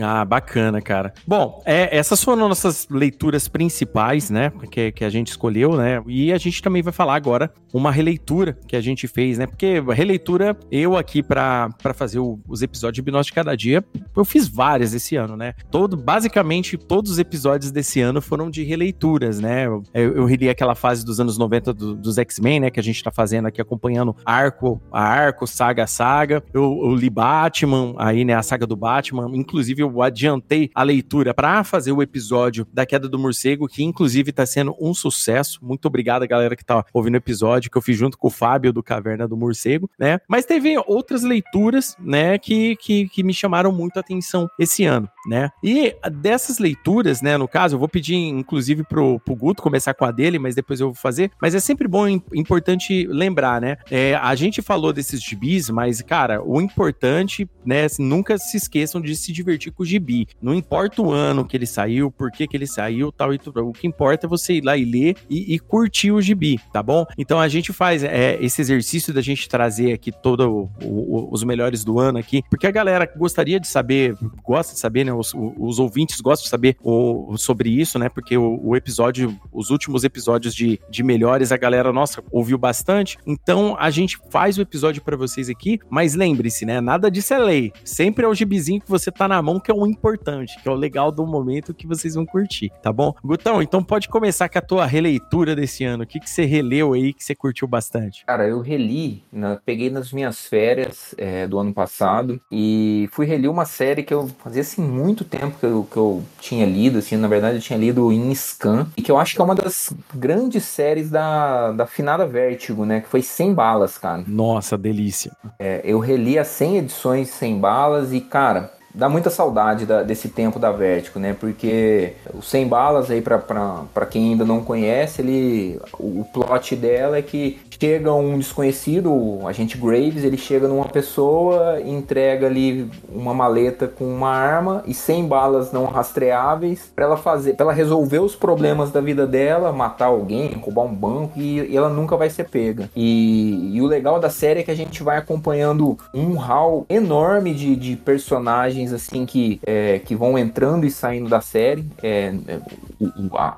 Ah, bacana, cara. Bom, é, essas foram nossas leituras principais, né? Que, que a gente escolheu, né? E a gente também vai falar agora uma releitura que a gente fez, né? Porque releitura, eu aqui para fazer o, os episódios de Hipnose de Cada Dia, eu fiz várias esse ano, né? Todo, basicamente, todos os episódios desse ano foram de releituras, né? Eu, eu reli aquela fase dos anos 90 do, dos X-Men, né? Que a gente tá fazendo aqui, acompanhando arco a arco, saga a saga. Eu, eu li Batman, aí, né? A saga do Batman. Inclusive, eu adiantei a leitura para fazer o episódio da Queda do Morcego, que inclusive está sendo um sucesso. Muito obrigado, galera, que está ouvindo o episódio que eu fiz junto com o Fábio do Caverna do Morcego, né? Mas teve outras leituras, né, que, que, que me chamaram muito a atenção esse ano, né? E dessas leituras, né, no caso, eu vou pedir inclusive pro, pro Guto começar com a dele, mas depois eu vou fazer. Mas é sempre bom, importante lembrar, né? É, a gente falou desses gibis, mas, cara, o importante, né, nunca se esqueçam de se divertir com o gibi. Não importa o ano que ele saiu, por que, que ele saiu, tal e tudo. O que importa é você ir lá e ler e, e curtir o gibi, tá bom? Então a gente faz é, esse exercício da gente trazer aqui todos os melhores do ano aqui, porque a galera gostaria de saber, gosta de saber, né? Os, os ouvintes gostam de saber o, sobre isso, né? Porque o, o, episódio, os últimos episódios de, de melhores, a galera, nossa, ouviu bastante. Então a gente faz o episódio para vocês aqui, mas lembre-se, né? Nada disso é lei. Sempre é o gibizinho que você tá na mão que é o importante, que é o legal do momento que vocês vão curtir, tá bom? Gutão, então pode começar com a tua releitura desse ano. O que, que você releu aí que você curtiu bastante? Cara, eu reli, né, peguei nas minhas férias é, do ano passado e fui reler uma série que eu fazia assim muito tempo que eu, que eu tinha lido, assim, na verdade eu tinha lido em Scan, e que eu acho que é uma das grandes séries da, da finada Vértigo, né? Que foi Sem Balas, cara. Nossa, delícia. É, eu reli as 100 edições Sem Balas e, cara, dá muita saudade da, desse tempo da Vertigo, né? Porque o 100 balas aí para quem ainda não conhece, ele o, o plot dela é que chega um desconhecido, o agente Graves, ele chega numa pessoa, entrega ali uma maleta com uma arma e 100 balas não rastreáveis para ela fazer, para ela resolver os problemas da vida dela, matar alguém, roubar um banco e, e ela nunca vai ser pega. E, e, o legal da série é que a gente vai acompanhando um hall enorme de, de personagens assim que, é, que vão entrando e saindo da série. É, é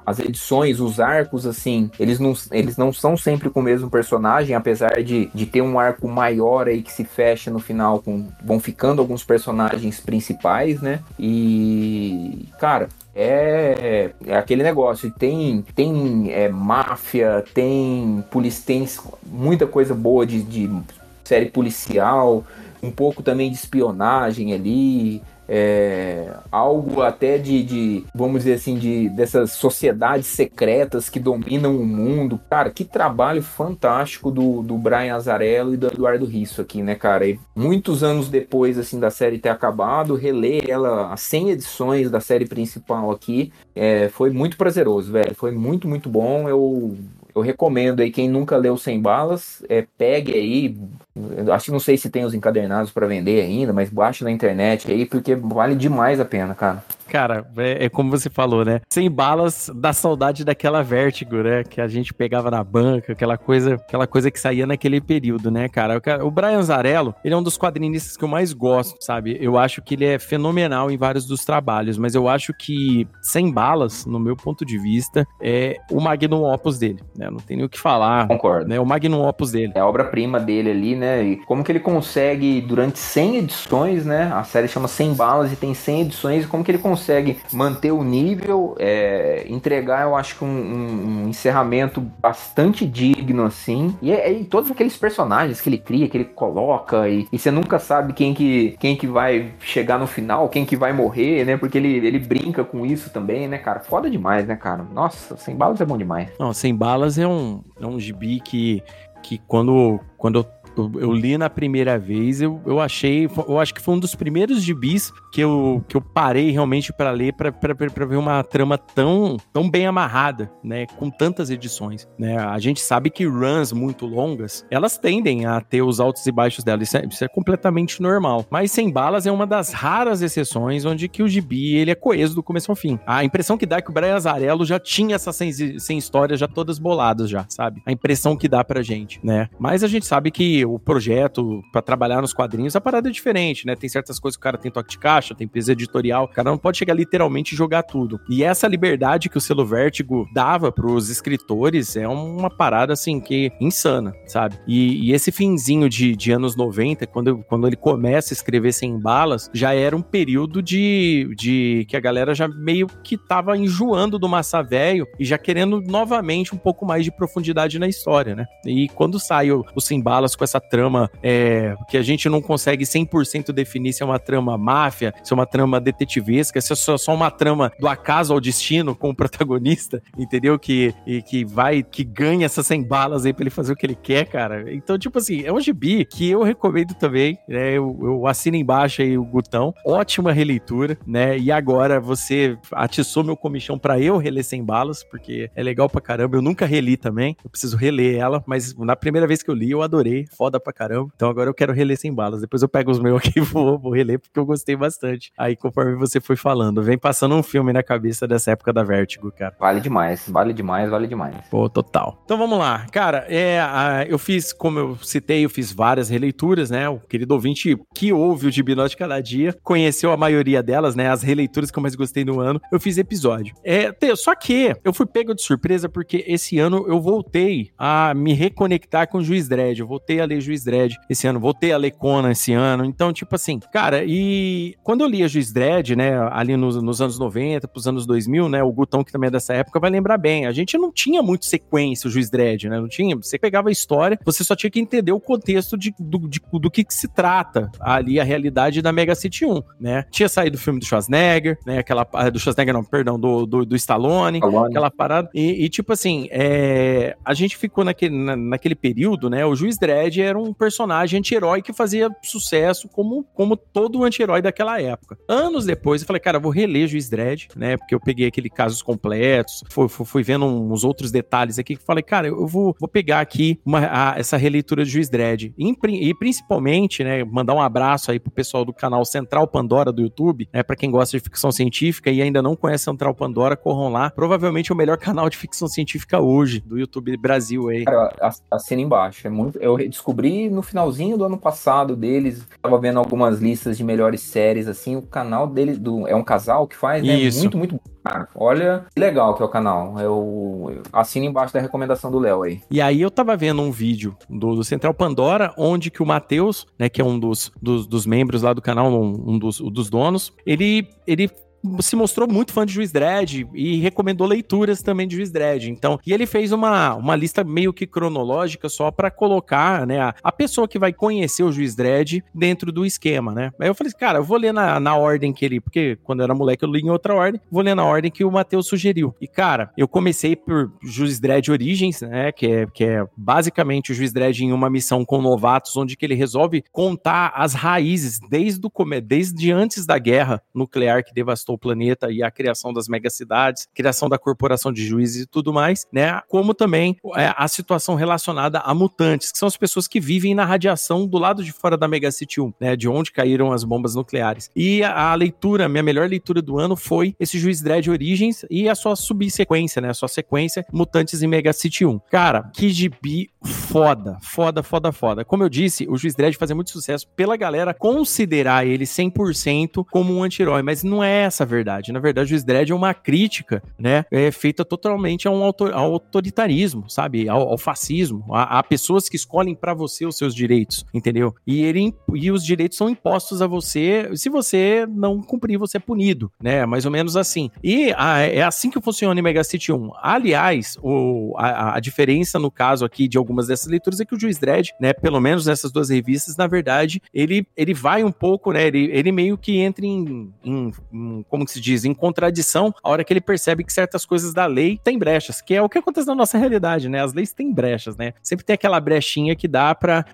as edições, os arcos assim, eles não, eles não são sempre com o mesmo personagem personagem, apesar de, de ter um arco maior aí que se fecha no final, com, vão ficando alguns personagens principais, né? E, cara, é, é, aquele negócio. Tem, tem é, máfia, tem polícia, tem muita coisa boa de, de série policial, um pouco também de espionagem ali. é, algo até de, de, vamos dizer assim, de dessas sociedades secretas que dominam o mundo. Cara, que trabalho fantástico do, do Brian Azarello e do Eduardo Risso aqui, né, cara? E muitos anos depois, assim, da série ter acabado, reler ela, as 100 edições da série principal aqui, é, foi muito prazeroso, velho. Foi muito, muito bom. Eu eu recomendo aí, quem nunca leu Sem Balas, é, pegue aí. Acho que não sei se tem os encadernados para vender ainda, mas baixe na internet aí, porque vale demais a pena, cara. Cara, é, é, como você falou, né? Sem balas da saudade daquela vértigo, né? Que a gente pegava na banca, aquela coisa, aquela coisa que saía naquele período, né, cara? O Brian Zarello, ele é um dos quadrinistas que eu mais gosto, sabe? Eu acho que ele é fenomenal em vários dos trabalhos, mas eu acho que Sem Balas, no meu ponto de vista, é o magnum opus dele, né? Não tem nem o que falar. Concordo. Né? O magnum opus dele. É a obra-prima dele ali, né? E como que ele consegue, durante 100 edições, né? A série chama Sem Balas e tem 100 edições, e como que ele consegue consegue manter o nível, é, entregar, eu acho que um, um, um, encerramento bastante digno, assim. E, é, e, todos aqueles personagens que ele cria, que ele coloca, e, e, você nunca sabe quem que, quem que vai chegar no final, quem que vai morrer, né? Porque ele, ele brinca com isso também, né, cara? Foda demais, né, cara? Nossa, Sem Balas é bom demais. Não, Sem Balas é um, é um gibi que, que quando, quando eu eu, li na primeira vez, eu, eu achei, eu acho que foi um dos primeiros gibis que eu, que eu parei realmente para ler, para ver uma trama tão, tão bem amarrada, né, com tantas edições, né? A gente sabe que runs muito longas, elas tendem a ter os altos e baixos dela, isso é, isso é completamente normal. Mas Sem Balas é uma das raras exceções onde que o gibi, ele é coeso do começo ao fim. A impressão que dá é que o Brian Azarello já tinha essas 100, 100 histórias já todas boladas já, sabe? A impressão que dá pra gente, né? Mas a gente sabe que o projeto para trabalhar nos quadrinhos, a parada é diferente, né? Tem certas coisas que o cara tem toque de caixa, tem peso editorial, o cara não pode chegar literalmente e jogar tudo. E essa liberdade que o selo Vértigo dava pros escritores é uma parada, assim, que insana, sabe? E, e esse finzinho de, de anos 90, quando, quando ele começa a escrever sem balas, já era um período de, de que a galera já meio que tava enjoando do Massa Velho e já querendo novamente um pouco mais de profundidade na história, né? E quando sai o, o Sem Balas com essa essa trama é, que a gente não consegue 100% definir se é uma trama máfia, se é uma trama detetivesca, se é só, uma trama do acaso ao destino com o protagonista, entendeu? Que, e, que vai, que ganha essas 100 balas aí pra ele fazer o que ele quer, cara. Então, tipo assim, é um gibi que eu recomendo também, né? Eu, eu assino embaixo aí o Gutão. Ótima releitura, né? E agora você atiçou meu comichão para eu reler 100 balas, porque é legal pra caramba. Eu nunca reli também, eu preciso reler ela, mas na primeira vez que eu li, eu adorei foda pra caramba. Então agora eu quero reler sem balas. Depois eu pego os meus aqui e vou, vou reler, porque eu gostei bastante. Aí, conforme você foi falando, vem passando um filme na cabeça dessa época da Vertigo, cara. Vale demais, vale demais, vale demais. Pô, total. Então vamos lá. Cara, é, eu fiz, como eu citei, eu fiz várias releituras, né? O querido ouvinte que ouve o de cada dia conheceu a maioria delas, né? As releituras que eu mais gostei no ano, eu fiz episódio. É, só que eu fui pego de surpresa porque esse ano eu voltei a me reconectar com o Juiz Dredd. Eu voltei a ler ler Juiz Dredd esse ano, voltei a ler Conan esse ano. Então, tipo assim, cara, e quando eu lia Juiz Dredd, né, ali nos, nos anos 90, pros anos 2000, né, o Gutão, que também é dessa época, vai lembrar bem. A gente não tinha muito sequência, o Juiz Dredd, né? Não tinha. Você pegava a história, você só tinha que entender o contexto de, do, de, do que, que se trata ali a realidade da Mega City 1, né? Tinha saído o filme do Schwarzenegger, né? Aquela. Ah, do Schwarzenegger, não, perdão, do, do, do Stallone, Stallone, aquela parada. E, e tipo assim, é, a gente ficou naquele, na, naquele período, né? O Juiz Dredd era um personagem anti-herói que fazia sucesso como, como todo anti-herói daquela época. Anos depois, eu falei, cara, eu vou reler Juiz Dredd, né? Porque eu peguei aquele casos completos, fui, fui, vendo uns outros detalhes aqui, falei, cara, eu vou, vou pegar aqui uma, a, essa releitura de Juiz Dredd. E, e, principalmente, né, mandar um abraço aí pro pessoal do canal Central Pandora do YouTube, né? Pra quem gosta de ficção científica e ainda não conhece Central Pandora, corram lá. Provavelmente é o melhor canal de ficção científica hoje, do YouTube Brasil aí. Cara, assina embaixo. É muito, eu descobri no finalzinho do ano passado deles, tava vendo algumas listas de melhores séries, assim, o canal dele do, é um casal que faz, né? Isso. Muito, muito Cara, olha que legal que é o canal. Eu, eu assino embaixo da recomendação do Léo aí. E aí eu tava vendo um vídeo do, do Central Pandora, onde que o Matheus, né, que é um dos, dos, dos, membros lá do canal, um, um dos, um dos donos, ele, ele se mostrou muito fã de Juiz Dredd e recomendou leituras também de Juiz Dredd. Então, e ele fez uma, uma lista meio que cronológica só para colocar, né, a, a, pessoa que vai conhecer o Juiz Dredd dentro do esquema, né? Aí eu falei, cara, eu vou ler na, na ordem que ele, porque quando eu era moleque eu li em outra ordem, vou ler na ordem que o Matheus sugeriu. E cara, eu comecei por Juiz Dredd Origins, né, que é, que é basicamente o Juiz Dredd em uma missão com novatos, onde que ele resolve contar as raízes desde o desde antes da guerra nuclear que devastou planeta e a criação das megacidades, criação da corporação de juízes e tudo mais, né? Como também é, a situação relacionada a mutantes, que são as pessoas que vivem na radiação do lado de fora da Megacity 1, né? De onde caíram as bombas nucleares. E a, a leitura, minha melhor leitura do ano foi esse Juiz Dredd Origins e a sua subsequência, né? A sua sequência Mutantes em Megacity 1. Cara, que gibi foda, foda, foda, foda. Como eu disse, o Juiz Dredd fazia muito sucesso pela galera considerar ele 100% como um anti-herói, mas não é essa verdade. Na verdade, o Juiz Dredd é uma crítica, né? É feita totalmente a um autor, ao autoritarismo, sabe? Ao, ao fascismo, a, pessoas que escolhem para você os seus direitos, entendeu? E, ele, e os direitos são impostos a você, se você não cumprir, você é punido, né? Mais ou menos assim. E a, é assim que funciona em Mega City 1. Aliás, o, a, a diferença no caso aqui de algumas dessas leituras é que o Juiz Dredd, né, pelo menos nessas duas revistas, na verdade, ele, ele vai um pouco, né, ele, ele meio que entra em, em, em, como se diz, em contradição a hora que ele percebe que certas coisas da lei têm brechas, que é o que acontece na nossa realidade, né, as leis têm brechas, né, sempre tem aquela brechinha que dá pra,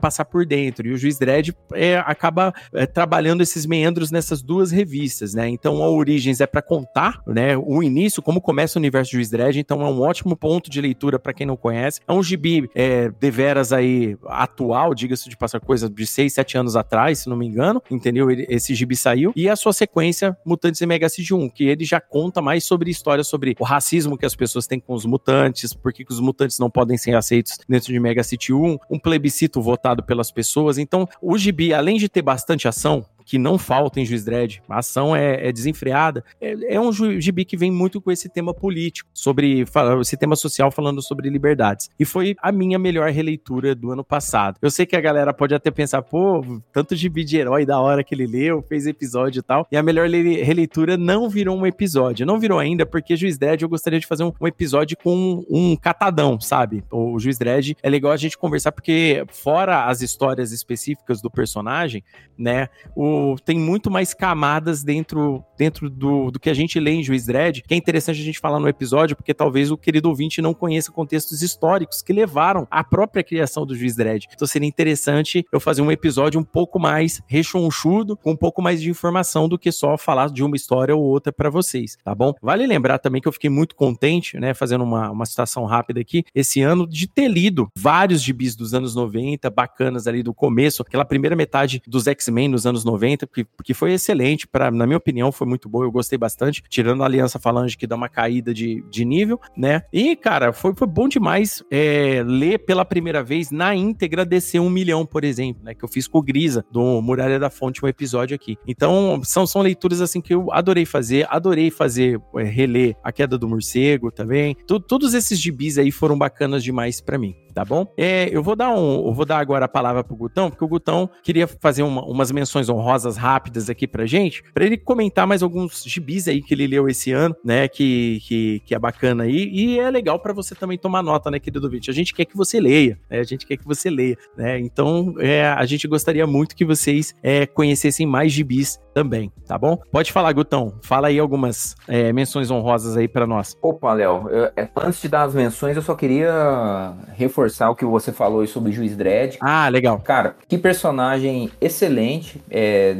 passar por dentro, e o Juiz Dredd é, acaba é, trabalhando esses meandros nessas duas revistas, né, então a Origens é para contar, né, o início, como começa o universo de Juiz Dredd, então é um ótimo ponto de leitura para quem não conhece, é um gibi é, deveras aí atual, diga-se de passar coisa de 6, 7 anos atrás, se não me engano, entendeu? Esse gibi saiu. E a sua sequência, Mutantes City 1, que ele já conta mais sobre histórias sobre o racismo que as pessoas têm com os mutantes, por que os mutantes não podem ser aceitos dentro de Mega City 1, um plebiscito votado pelas pessoas. Então, o gibi, além de ter bastante ação, que não falta em Juiz Dredd. A ação é, é desenfreada. É, é, um gibi que vem muito com esse tema político, sobre esse tema social falando sobre liberdades. E foi a minha melhor releitura do ano passado. Eu sei que a galera pode até pensar, pô, tanto gibi de herói da hora que ele leu, fez episódio e tal. E a melhor releitura não virou um episódio. Não virou ainda, porque Juiz Dredd eu gostaria de fazer um, um episódio com um, um catadão, sabe? O Juiz Dredd é legal a gente conversar, porque fora as histórias específicas do personagem, né? O tem muito mais camadas dentro, dentro do, do que a gente lê em Juiz Dredd, que é interessante a gente falar no episódio, porque talvez o querido ouvinte não conheça contextos históricos que levaram à própria criação do Juiz Dredd. Então seria interessante eu fazer um episódio um pouco mais rechonchudo, com um pouco mais de informação do que só falar de uma história ou outra para vocês, tá bom? Vale lembrar também que eu fiquei muito contente, né, fazendo uma, uma citação rápida aqui, esse ano, de ter lido vários gibis dos anos 90, bacanas ali do começo, aquela primeira metade dos X-Men nos anos 90, 90, que, que foi excelente, para na minha opinião, foi muito boa, eu gostei bastante, tirando a Aliança Falange que dá uma caída de, de nível, né? E, cara, foi, foi bom demais é, ler pela primeira vez na íntegra DC 1 milhão, por exemplo, né? Que eu fiz com o Grisa, do Muralha da Fonte, um episódio aqui. Então, são, são leituras assim que eu adorei fazer, adorei fazer, é, reler A Queda do Morcego também. Todos esses gibis aí foram bacanas demais para mim tá bom? É, eu vou dar um, eu vou dar agora a palavra pro Gutão, porque o Gutão queria fazer uma, umas menções honrosas rápidas aqui pra gente, para ele comentar mais alguns gibis aí que ele leu esse ano, né, que, que, que é bacana aí, e é legal para você também tomar nota, né, querido Vite? A gente quer que você leia, né, a gente quer que você leia, né, então é, a gente gostaria muito que vocês é, conhecessem mais gibis também, tá bom? Pode falar, Gutão, fala aí algumas é, menções honrosas aí para nós. Opa, Léo, é, antes de dar as menções, eu só queria reforçar reforçar o que você falou sobre o Juiz Dredd. Ah, legal. Cara, que personagem excelente. É,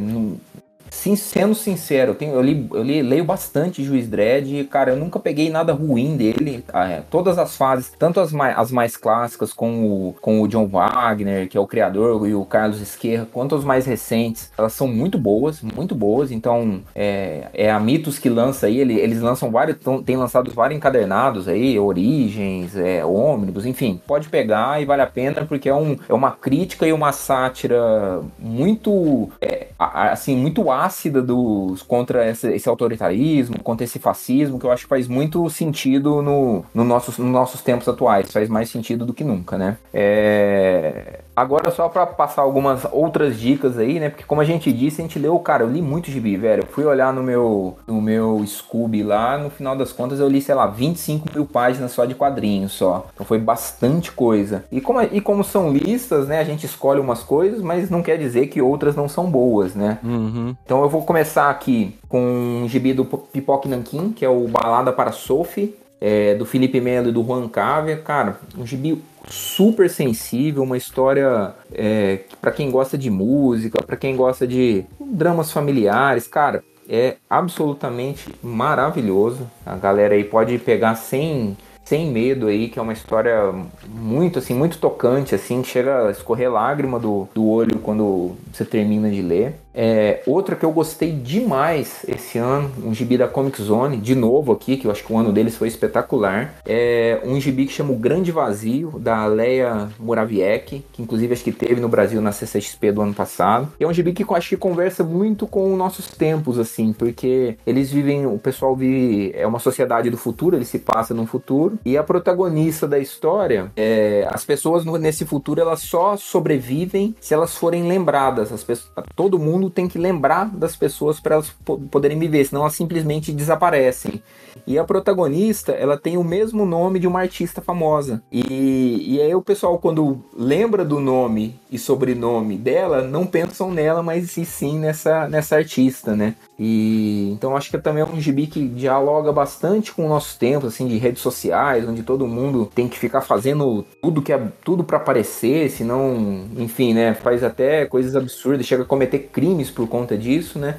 Sim, sendo sincero, eu, tenho, eu, li, eu li, leio bastante Juiz Dredd e, cara, eu nunca peguei nada ruim dele. Ah, todas as fases, tanto as mais, as mais clássicas com o, com o John Wagner, que é o criador, e o Carlos Esquerra, quanto as mais recentes, elas são muito boas, muito boas. Então, é, é a Mitos que lança aí, ele, eles lançam vários, tem lançado vários encadernados aí, Origens, é, Ônibus, enfim, pode pegar e vale a pena porque é, um, é uma crítica e uma sátira muito, é, assim, muito ácida ácida dos, contra esse, esse, autoritarismo, contra esse fascismo, que eu acho que faz muito sentido no, no nossos, nos nossos tempos atuais, faz mais sentido do que nunca, né? É... Agora só para passar algumas outras dicas aí, né? Porque como a gente disse, a gente leu, cara, eu li muito gibi, velho. Eu fui olhar no meu, no meu Scooby lá, no final das contas eu li, sei lá, 25 mil páginas só de quadrinhos só. Então foi bastante coisa. E como, e como são listas, né? A gente escolhe umas coisas, mas não quer dizer que outras não são boas, né? Uhum. Então eu vou começar aqui com um gibi do Pipoque Nankin, que é o Balada para Sophie, é, do Felipe Melo e do Juan Cávia. Cara, um gibi super sensível, uma história é, para quem gosta de música, para quem gosta de dramas familiares, cara, é absolutamente maravilhoso. A galera aí pode pegar sem sem medo aí, que é uma história muito assim, muito tocante assim, chega a escorrer lágrima do, do olho quando você termina de ler. É, outra que eu gostei demais esse ano, um gibi da Comic Zone, de novo aqui, que eu acho que o ano deles foi espetacular. É um gibi que chama O Grande Vazio, da Leia Moraviec, que inclusive acho que teve no Brasil na CCXP do ano passado. é um gibi que eu acho que conversa muito com nossos tempos, assim, porque eles vivem, o pessoal vive, é uma sociedade do futuro, ele se passa no futuro, e a protagonista da história, é, as pessoas nesse futuro, elas só sobrevivem se elas forem lembradas. As pessoas, todo mundo tem que lembrar das pessoas para elas poderem viver, senão elas simplesmente desaparecem. E a protagonista, ela tem o mesmo nome de uma artista famosa. E, e aí o pessoal, quando lembra do nome e sobrenome dela, não pensam nela, mas sim nessa, nessa artista, né? E então acho que também é um gibi que dialoga bastante com o nosso tempo, assim, de redes sociais, onde todo mundo tem que ficar fazendo tudo que é tudo para aparecer, senão, enfim, né, faz até coisas absurdas, chega a cometer crimes por conta disso, né?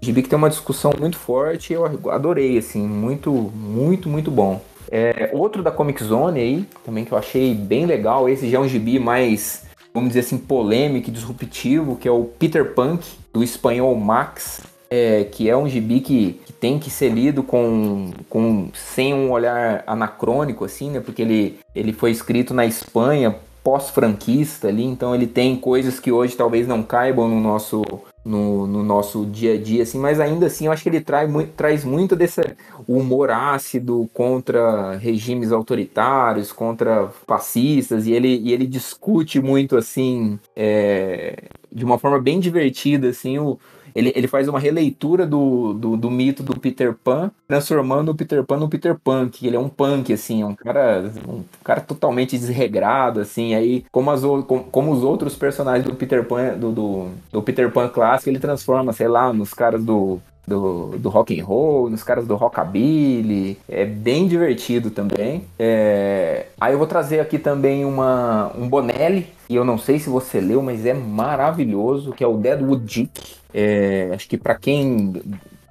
Gibi que tem uma discussão muito forte, eu adorei, assim, muito, muito, muito bom. É, outro da Comic Zone aí, também que eu achei bem legal, esse já é um gibi mais, vamos dizer assim, polêmico e disruptivo, que é o Peter Punk, do espanhol Max é, que é um gibi que, que, tem que ser lido com, com sem um olhar anacrônico, assim, né? Porque ele, ele foi escrito na Espanha pós-franquista ali, então ele tem coisas que hoje talvez não caibam no nosso no, no, nosso dia a dia, assim, mas ainda assim eu acho que ele traz, muito, traz muito desse humor ácido contra regimes autoritários, contra fascistas, e ele, e ele discute muito assim, é, de uma forma bem divertida, assim, o, ele, ele faz uma releitura do, do, do, mito do Peter Pan, transformando o Peter Pan no Peter Punk. Ele é um punk, assim, um cara, um cara totalmente desregrado, assim. Aí, como, as, como, como os outros personagens do Peter Pan, do, do, do Peter Pan clássico, ele transforma, sei lá, nos caras do, do, do rock and roll, nos caras do rockabilly. É bem divertido também. É... Aí eu vou trazer aqui também uma, um Bonelli, e eu não sei se você leu, mas é maravilhoso, que é o Deadwood Dick. É, acho que para quem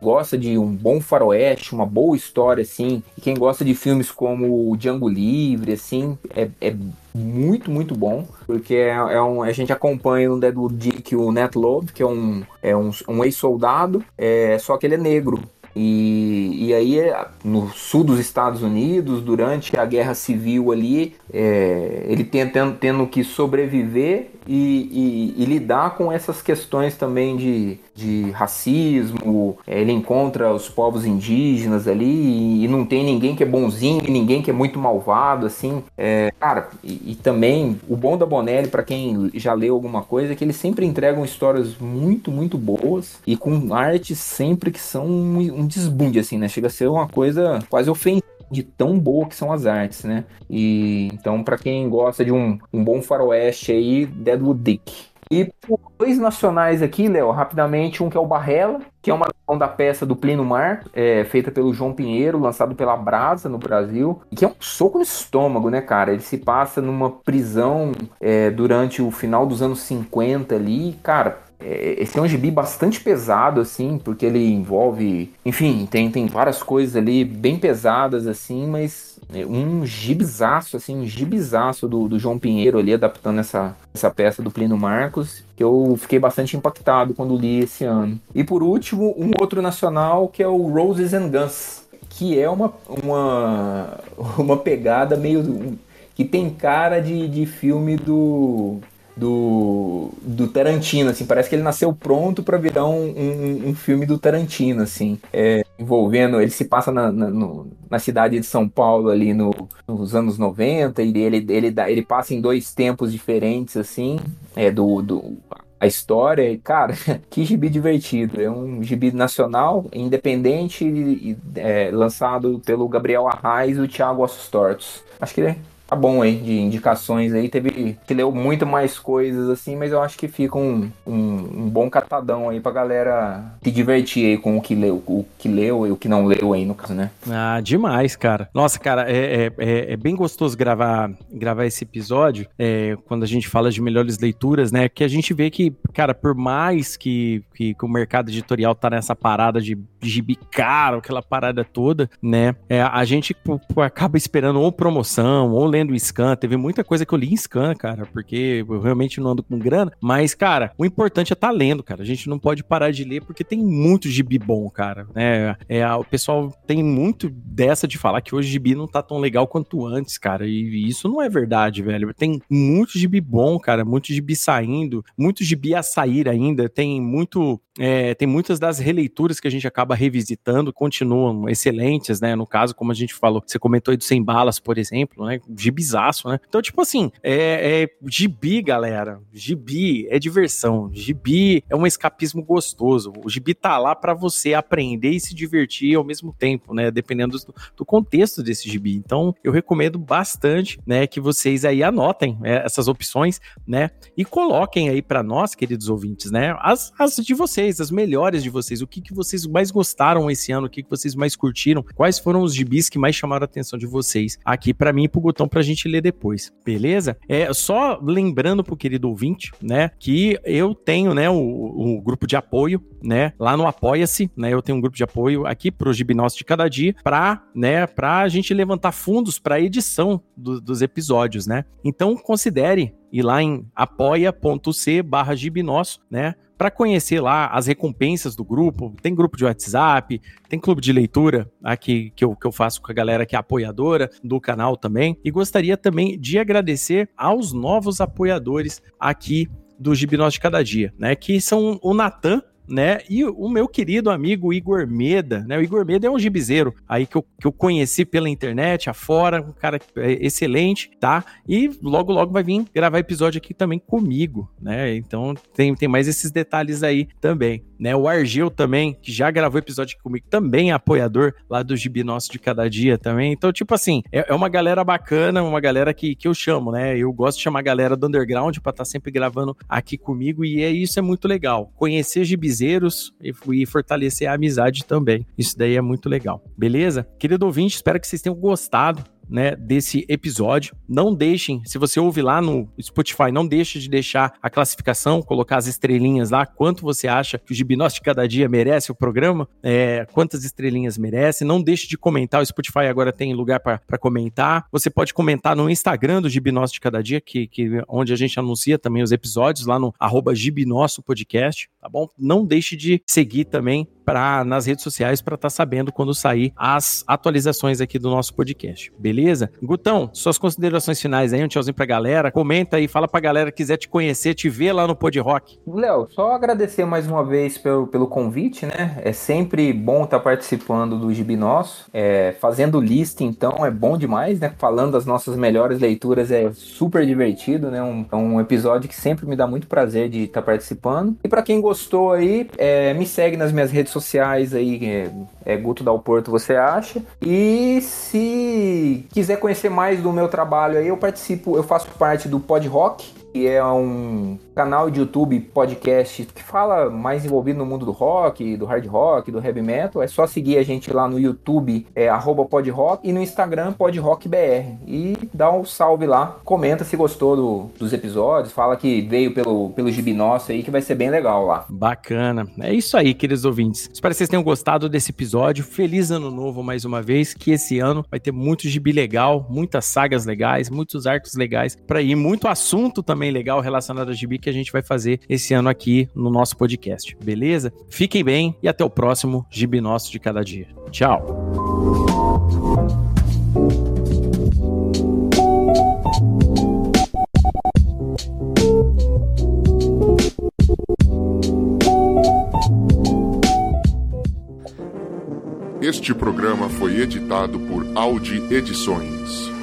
gosta de um bom faroeste, uma boa história, assim, e quem gosta de filmes como o Django Livre, assim, é, é muito, muito bom, porque é, é, um, a gente acompanha no Deadwood Dick o Nat Love, que é um, é um, um ex-soldado, é, só que ele é negro. E, e aí, no sul dos Estados Unidos, durante a guerra civil ali, é, ele tendo, tendo que sobreviver e, e, e, lidar com essas questões também de, de racismo. É, ele encontra os povos indígenas ali e, e, não tem ninguém que é bonzinho e ninguém que é muito malvado, assim. É, cara, e, também o bom da Bonelli, para quem já leu alguma coisa, é que eles sempre entregam histórias muito, muito boas e com artes sempre que são um, um desbunde, assim, né? Chega a ser uma coisa quase ofensiva de tão boa que são as artes, né? E então, para quem gosta de um, um bom faroeste aí, Deadwood Dick. E dois nacionais aqui, Léo, rapidamente, um que é o Barrela, que é uma da peça do Plino Mar, é, feita pelo João Pinheiro, lançado pela Brasa no Brasil, e que é um soco no estômago, né, cara? Ele se passa numa prisão é, durante o final dos anos 50 ali, cara, esse é um gibi bastante pesado, assim, porque ele envolve. Enfim, tem, tem várias coisas ali bem pesadas, assim, mas é um gibizaço, assim, um gibizaço do, do João Pinheiro ali, adaptando essa, essa peça do Plínio Marcos, que eu fiquei bastante impactado quando li esse ano. E por último, um outro nacional que é o Roses and Guns, que é uma, uma, uma pegada meio. que tem cara de, de filme do do, do Tarantino, assim, parece que ele nasceu pronto para virar um, um, um, filme do Tarantino, assim. É, envolvendo. Ele se passa na, na, no, na cidade de São Paulo ali no, nos anos 90, e ele, ele, dá, ele passa em dois tempos diferentes, assim, é, do, do a história, cara, que gibi divertido. É um gibi nacional, independente, e, é, lançado pelo Gabriel Arraes e o Thiago Ossos Tortos. Acho que tá bom aí de indicações aí. Teve que leu muito mais coisas assim, mas eu acho que fica um, um, um, bom catadão aí pra galera se divertir aí com o que leu, o que leu e o que não leu aí, no caso, né? Ah, demais, cara. Nossa, cara, é, é, é, é bem gostoso gravar, gravar esse episódio é, quando a gente fala de melhores leituras, né? Que a gente vê que, cara, por mais que, que, que o mercado editorial tá nessa parada de gibi caro, aquela parada toda, né? É, a gente pô, acaba esperando ou promoção, ou lendo scan. Teve muita coisa que eu li em scan, cara, porque eu realmente não ando com grana. Mas, cara, o importante é estar tá lendo, cara. A gente não pode parar de ler porque tem muito gibi bom, cara. Né? É, o pessoal tem muito dessa de falar que hoje gibi não tá tão legal quanto antes, cara. E isso não é verdade, velho. Tem muito gibi bom, cara. Muito gibi saindo, muito gibi a sair ainda. Tem muito. É, tem muitas das releituras que a gente acaba revisitando, continuam excelentes, né? No caso, como a gente falou, você comentou aí do Sem Balas, por exemplo, né? Gibizaço, né? Então, tipo assim, é, é gibi, galera. Gibi é diversão. Gibi é um escapismo gostoso. O gibi tá lá para você aprender e se divertir ao mesmo tempo, né? Dependendo do, do, contexto desse gibi. Então, eu recomendo bastante, né, que vocês aí anotem né, essas opções, né? E coloquem aí para nós, queridos ouvintes, né? As, as de vocês, as melhores de vocês. O que, que vocês mais gostaram esse ano? O que, que vocês mais curtiram? Quais foram os gibis que mais chamaram a atenção de vocês? Aqui para mim e pro Gutão pra gente ler depois, beleza? É só lembrando pro querido ouvinte, né, que eu tenho, né, o, o grupo de apoio, né, lá no Apoia-se, né, eu tenho um grupo de apoio aqui pro Gibinós de cada dia pra, né, pra gente levantar fundos pra edição do, dos episódios, né? Então considere ir lá em apoia.c barra gibinosso, né? Para conhecer lá as recompensas do grupo, tem grupo de WhatsApp, tem clube de leitura aqui que eu, que eu faço com a galera que é apoiadora do canal também. E gostaria também de agradecer aos novos apoiadores aqui do Gibinós de Cada Dia, né? Que são o Natan, né? E o meu querido amigo Igor Meda, né? O Igor Meda é um gibizeiro aí que eu, que eu conheci pela internet, afora, um cara é excelente, tá? E logo, logo vai vir gravar episódio aqui também comigo, né? Então tem, tem mais esses detalhes aí também, né? O Argel também, que já gravou episódio aqui comigo, também é apoiador lá do Gibi Nosso de Cada Dia também. Então, tipo assim, é, é uma galera bacana, uma galera que, que eu chamo, né? Eu gosto de chamar a galera do underground pra estar tá sempre gravando aqui comigo e é, isso é muito legal. Conhecer gibis e, e fortalecer a amizade também. Isso daí é muito legal. Beleza? Querido ouvinte, espero que vocês tenham gostado né, desse episódio. Não deixem, se você ouve lá no Spotify, não deixe de deixar a classificação, colocar as estrelinhas lá, quanto você acha que o Gibinós de cada dia merece o programa, é, quantas estrelinhas merece. Não deixe de comentar, o Spotify agora tem lugar para comentar. Você pode comentar no Instagram do Gibinós de cada dia, que, que onde a gente anuncia também os episódios, lá no arroba Gibinosso Podcast, tá bom? Não deixe de seguir também para nas redes sociais para estar tá sabendo quando sair as atualizações aqui do nosso podcast, beleza? Gutão, suas considerações finais aí, um tchauzinho pra galera, comenta aí, fala pra galera que quiser te conhecer, te ver lá no Pod Rock. Léo, só agradecer mais uma vez pelo, pelo convite, né? É sempre bom estar tá participando do Gibi Nosso, é, fazendo lista então é bom demais, né? Falando das nossas melhores leituras é super divertido, né? Um, é um episódio que sempre me dá muito prazer de estar tá participando. E para quem gostou aí, é, me segue nas minhas redes sociais sociais aí, é, é Guto Dal Porto, você acha. E se quiser conhecer mais do meu trabalho aí, eu participo, eu faço parte do Pod Rock, que é um canal de YouTube, podcast, que fala mais envolvido no mundo do rock, do hard rock, do heavy metal. É só seguir a gente lá no YouTube, é podrock, e no Instagram, podrockbr. E dá um salve lá, comenta se gostou do, dos episódios, fala que veio pelo, pelo Gibi Nosso aí, que vai ser bem legal lá. Bacana. É isso aí, queridos ouvintes. Espero que vocês tenham gostado desse episódio. Feliz ano novo mais uma vez, que esse ano vai ter muito gibi legal, muitas sagas legais, muitos arcos legais para ir, muito assunto também também legal relacionado a gibi que a gente vai fazer esse ano aqui no nosso podcast, beleza? Fiquem bem e até o próximo Gibi Nosso de Cada Dia. Tchau! Este programa foi editado por Audi Edições.